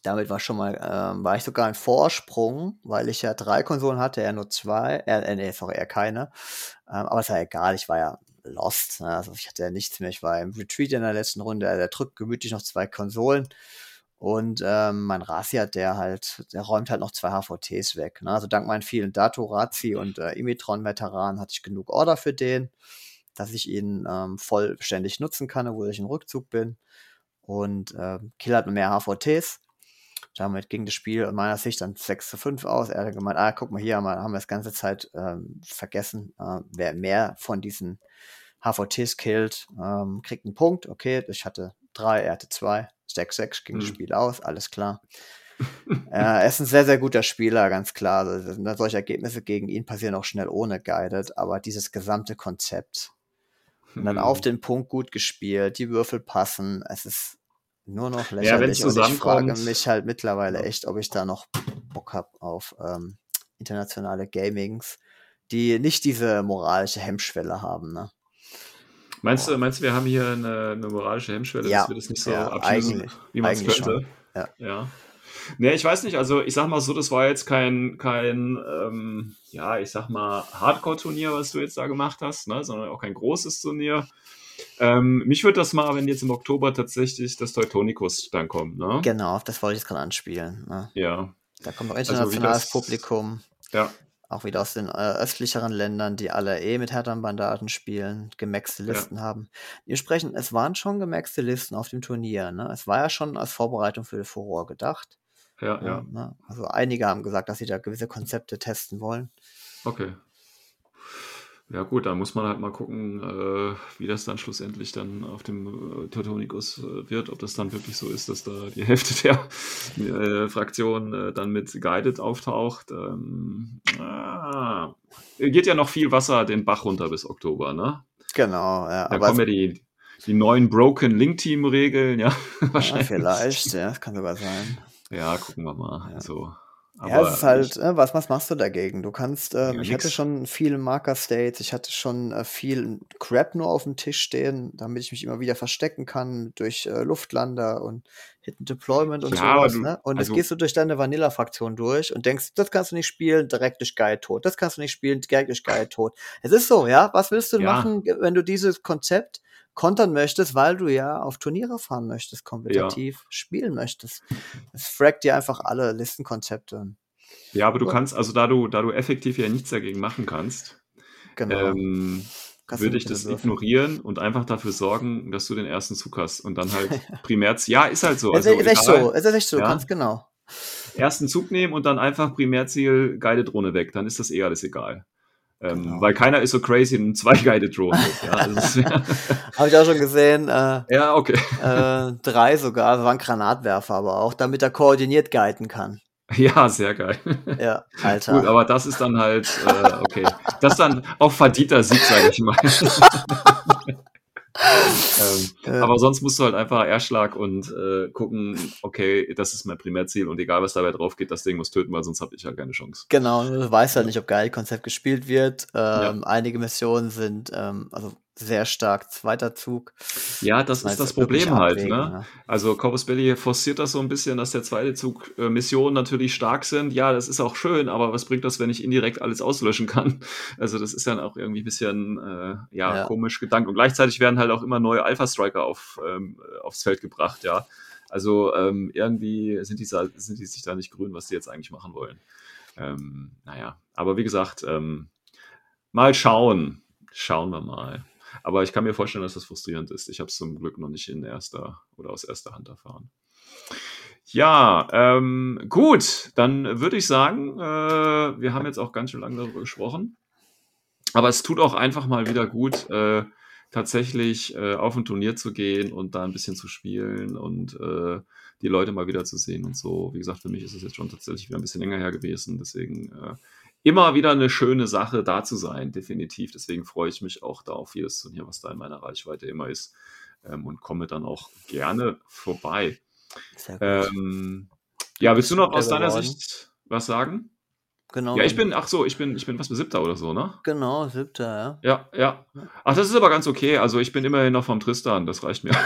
Damit war schon mal ähm, war ich sogar in Vorsprung, weil ich ja 3 Konsolen hatte, er nur 2. Äh, äh, ne, sorry, er keine. Ähm, aber ist ja egal, ich war ja lost, ne? Also, ich hatte ja nichts mehr. Ich war im Retreat in der letzten Runde. Er drückt gemütlich noch 2 Konsolen und, ähm, mein Razi der halt der räumt halt noch 2 HVTs weg, ne? Also, dank meinen vielen Dato, Razi und, äh, Imitron-Veteranen hatte ich genug Order für den, dass ich ihn, ähm, vollständig nutzen kann, obwohl ich im Rückzug bin. Und, ähm, Kill hat mehr HVTs. Damit ging das Spiel aus meiner Sicht dann 6:5 aus. Er hat gemeint: „Ah, guck mal, hier haben wir das ganze Zeit, ähm, vergessen, äh, wer mehr von diesen HVTs killt, ähm, kriegt 'n Punkt.“ Okay, ich hatte 3, er hatte 2. 6:6 ging das Mhm. Spiel aus, alles klar. Er ist 'n sehr, sehr guter Spieler, ganz klar. Also, solche Ergebnisse gegen ihn passieren auch schnell ohne Guided, aber dieses gesamte Konzept und dann auf Mhm. den Punkt gut gespielt, die Würfel passen. Es ist nur noch Ja, lächerlich und ich frage mich halt mittlerweile Ja. echt, ob ich da noch Bock habe auf, ähm, internationale Gamings, die nicht diese moralische Hemmschwelle haben, ne? Meinst du meinst du, wir haben hier 'ne 'ne moralische Hemmschwelle, dass Ja, wir das nicht so ja, abschließen, wie man's eigentlich könnte? schon, ja. Ja. Ne, ich weiß nicht, also, ich sage mal so, das war jetzt kein kein, ähm, ja, ich sage mal, Hardcore-Turnier, was du jetzt da gemacht hast, ne, sondern auch kein großes Turnier. Ähm, mich würde das mal, wenn jetzt im Oktober tatsächlich das Teutonicus dann kommt, ne? Genau, das wollte ich jetzt grad anspielen, ne? Ja. Da kommt noch Also, internationales das Publikum. Ja. Auch wieder aus den, äh, östlicheren Ländern, die alle eh mit härteren Bandagen spielen, gemaxte Ja. Listen haben. Dementsprechend, es waren schon gemaxte Listen auf dem Turnier, ne? Es war ja schon als Vorbereitung für Furore gedacht. Ja, ja. Ähm, ne? Also, einige haben gesagt, dass sie da gewisse Konzepte testen wollen. Okay. Ja gut, da muss man halt mal gucken, äh, wie das dann schlussendlich dann auf dem äh, Teutonicus äh, wird, ob das dann wirklich so ist, dass da die Hälfte der äh, Fraktion äh, dann mit Guided auftaucht. Ähm, ah, geht ja noch viel Wasser den Bach runter bis Oktober, ne? Genau, ja. Da kommen ja die, die neuen Broken Link Team Regeln, ja. Wahrscheinlich. Ja, vielleicht, ja, kann sogar sein. Ja, gucken wir mal. Ja. Also, ja, es ist halt, äh, was, was machst du dagegen? Du kannst, äh, ja, ich hatte schon viele Marker-States, ich hatte schon äh, viel Crap nur auf dem Tisch stehen, damit ich mich immer wieder verstecken kann durch äh, Luftlander und Hidden Deployment und ja, sowas. Du, ne? Und also, jetzt gehst du durch deine Vanilla-Fraktion durch und denkst, das kannst du nicht spielen, direkt durch Guide tot. Das kannst du nicht spielen, direkt durch Guide tot. Es ist so, ja. Was willst du ja. machen, wenn du dieses Konzept kontern möchtest, weil du ja auf Turniere fahren möchtest, kompetitiv ja. spielen möchtest. Es fragt dir einfach alle Listenkonzepte. Ja, aber du und, kannst, also da du, da du effektiv ja nichts dagegen machen kannst, genau. ähm, würde ich das ignorieren und einfach dafür sorgen, dass du den ersten Zug hast und dann halt primär, ja, ist halt so. Also, es ist echt so, es ist echt so, ja. ganz genau. Ersten Zug nehmen und dann einfach Primärziel geile Drohne weg, dann ist das eh alles egal. Ähm, genau. Weil keiner ist so crazy in zwei Guided. Ja, also Habe ich auch schon gesehen. Äh, ja, okay. Äh, drei sogar, das waren Granatwerfer aber auch, damit er koordiniert guiden kann. Ja, sehr geil. Ja, Alter. Gut, aber das ist dann halt, äh, okay. Das ist dann auch verdienter Sieg, sage ich mal. ähm, ja. Aber sonst musst du halt einfach Erschlag und äh, gucken, okay, das ist mein Primärziel und egal was dabei drauf geht, das Ding muss töten, weil sonst habe ich ja keine Chance. Genau, du weißt halt nicht, ob geil Konzept gespielt wird. Ähm, ja. Einige Missionen sind, ähm, also sehr stark zweiter Zug. Ja, das, das ist das Problem halt. Ne? ne? Also Corpus Belli forciert das so ein bisschen, dass der zweite Zug äh, Missionen natürlich stark sind. Ja, das ist auch schön, aber was bringt das, wenn ich indirekt alles auslöschen kann? Also das ist dann auch irgendwie ein bisschen äh, ja, ja, komisch gedankt. Und gleichzeitig werden halt auch immer neue Alpha-Striker auf, ähm, aufs Feld gebracht, ja. Also ähm, irgendwie sind die, sind die sich da nicht grün, was die jetzt eigentlich machen wollen. Ähm, naja, aber wie gesagt, ähm, mal schauen. Schauen wir mal. Aber ich kann mir vorstellen, dass das frustrierend ist. Ich habe es zum Glück noch nicht in erster oder aus erster Hand erfahren. Ja, ähm, gut, dann würde ich sagen, äh, wir haben jetzt auch ganz schön lange darüber gesprochen. Aber es tut auch einfach mal wieder gut, äh, tatsächlich äh, auf ein Turnier zu gehen und da ein bisschen zu spielen und äh, die Leute mal wieder zu sehen und so. Wie gesagt, für mich ist es jetzt schon tatsächlich wieder ein bisschen länger her gewesen. Deswegen äh, immer wieder eine schöne Sache, da zu sein, definitiv. Deswegen freue ich mich auch da auf jedes Turnier, was da in meiner Reichweite immer ist. Ähm, und komme dann auch gerne vorbei. Ähm, ja, willst du noch aus deiner Sicht was sagen? Genau. Ja, ich bin, ach so, ich bin, ich bin was für siebter oder so, ne? Genau, siebter, ja. Ja, ja. Ach, das ist aber ganz okay. Also ich bin immerhin noch vom Tristan, das reicht mir.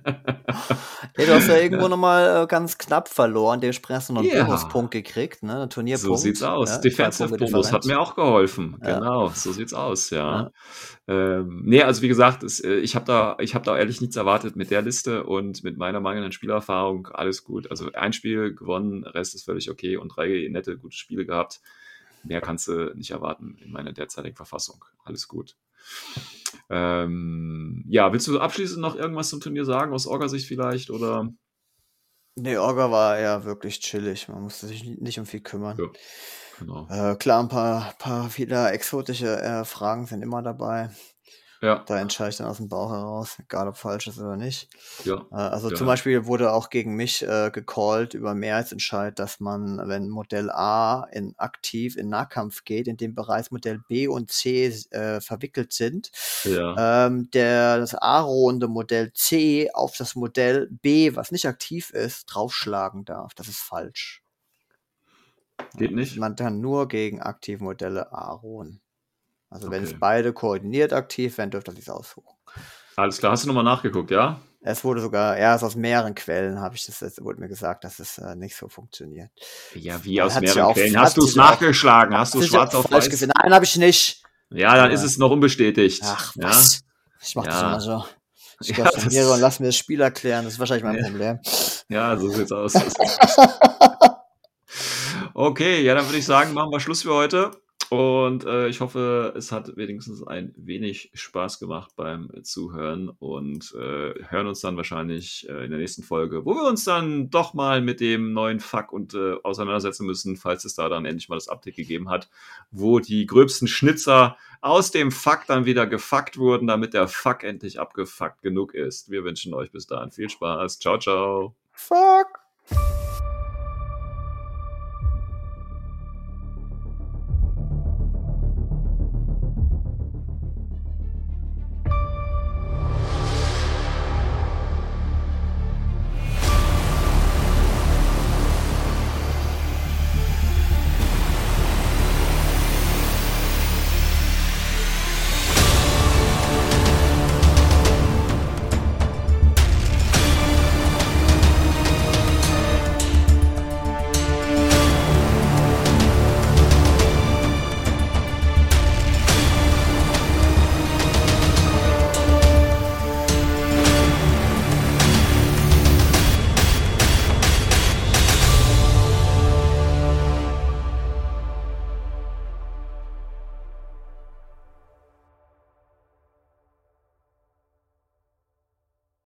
Ja, du hast ja irgendwo ja. nochmal äh, ganz knapp verloren. Dementsprechend hast du noch einen ja. Bonuspunkt gekriegt, ne? Ein Turnierpunkt. So sieht's aus. Ja, Defensive Bonus hat mir auch geholfen. Genau, so sieht's aus, ja. Ähm, nee, also wie gesagt, es, äh, ich habe da, ich habe da ehrlich nichts erwartet mit der Liste und mit meiner mangelnden Spielerfahrung. Alles gut. Also ein Spiel gewonnen, Rest ist völlig okay und drei nette, gute Spiele gehabt. Mehr kannst du nicht erwarten in meiner derzeitigen Verfassung. Alles gut. Ähm, ja, willst du abschließend noch irgendwas zum Turnier sagen, aus Orga-Sicht vielleicht? Oder? Nee, Orga war ja wirklich chillig. Man musste sich nicht um viel kümmern. Ja, genau. Äh, klar, ein paar, paar viele exotische äh, Fragen sind immer dabei. Ja. Da entscheide ich dann aus dem Bauch heraus, egal ob falsch ist oder nicht. Ja. Äh, also ja. zum Beispiel wurde auch gegen mich äh, gecallt über Mehrheitsentscheid, dass man, wenn Modell A in aktiv in Nahkampf geht, in dem bereits Modell B und C äh, verwickelt sind, ja. ähm, der das A-runde Modell C auf das Modell B, was nicht aktiv ist, draufschlagen darf. Das ist falsch. Geht nicht. Man kann nur gegen aktive Modelle A ruhen. Also okay. wenn es beide koordiniert aktiv wären, dürfte er sich aussuchen. Alles klar, hast du nochmal nachgeguckt, ja? Es wurde sogar, ja, aus mehreren Quellen habe ich das, es wurde mir gesagt, dass es äh, nicht so funktioniert. Ja, wie aus mehreren auch, Quellen? Hast du es nachgeschlagen? Hast du schwarz auf weiß? Gesehen? Nein, habe ich nicht. Ja, dann ja. ist es noch unbestätigt. Ach, was? Ich mache ja. das immer so. Ich ja, Turniere und lass mir das Spiel erklären. Das ist wahrscheinlich mein Problem. Ja, so sieht's aus. okay, ja, dann würde ich sagen, machen wir Schluss für heute. Und äh, ich hoffe, es hat wenigstens ein wenig Spaß gemacht beim Zuhören und äh, hören uns dann wahrscheinlich äh, in der nächsten Folge, wo wir uns dann doch mal mit dem neuen Fuck und äh, auseinandersetzen müssen, falls es da dann endlich mal das Update gegeben hat, wo die gröbsten Schnitzer aus dem Fuck dann wieder gefuckt wurden, damit der Fuck endlich abgefuckt genug ist. Wir wünschen euch bis dahin viel Spaß. Ciao, ciao. Fuck.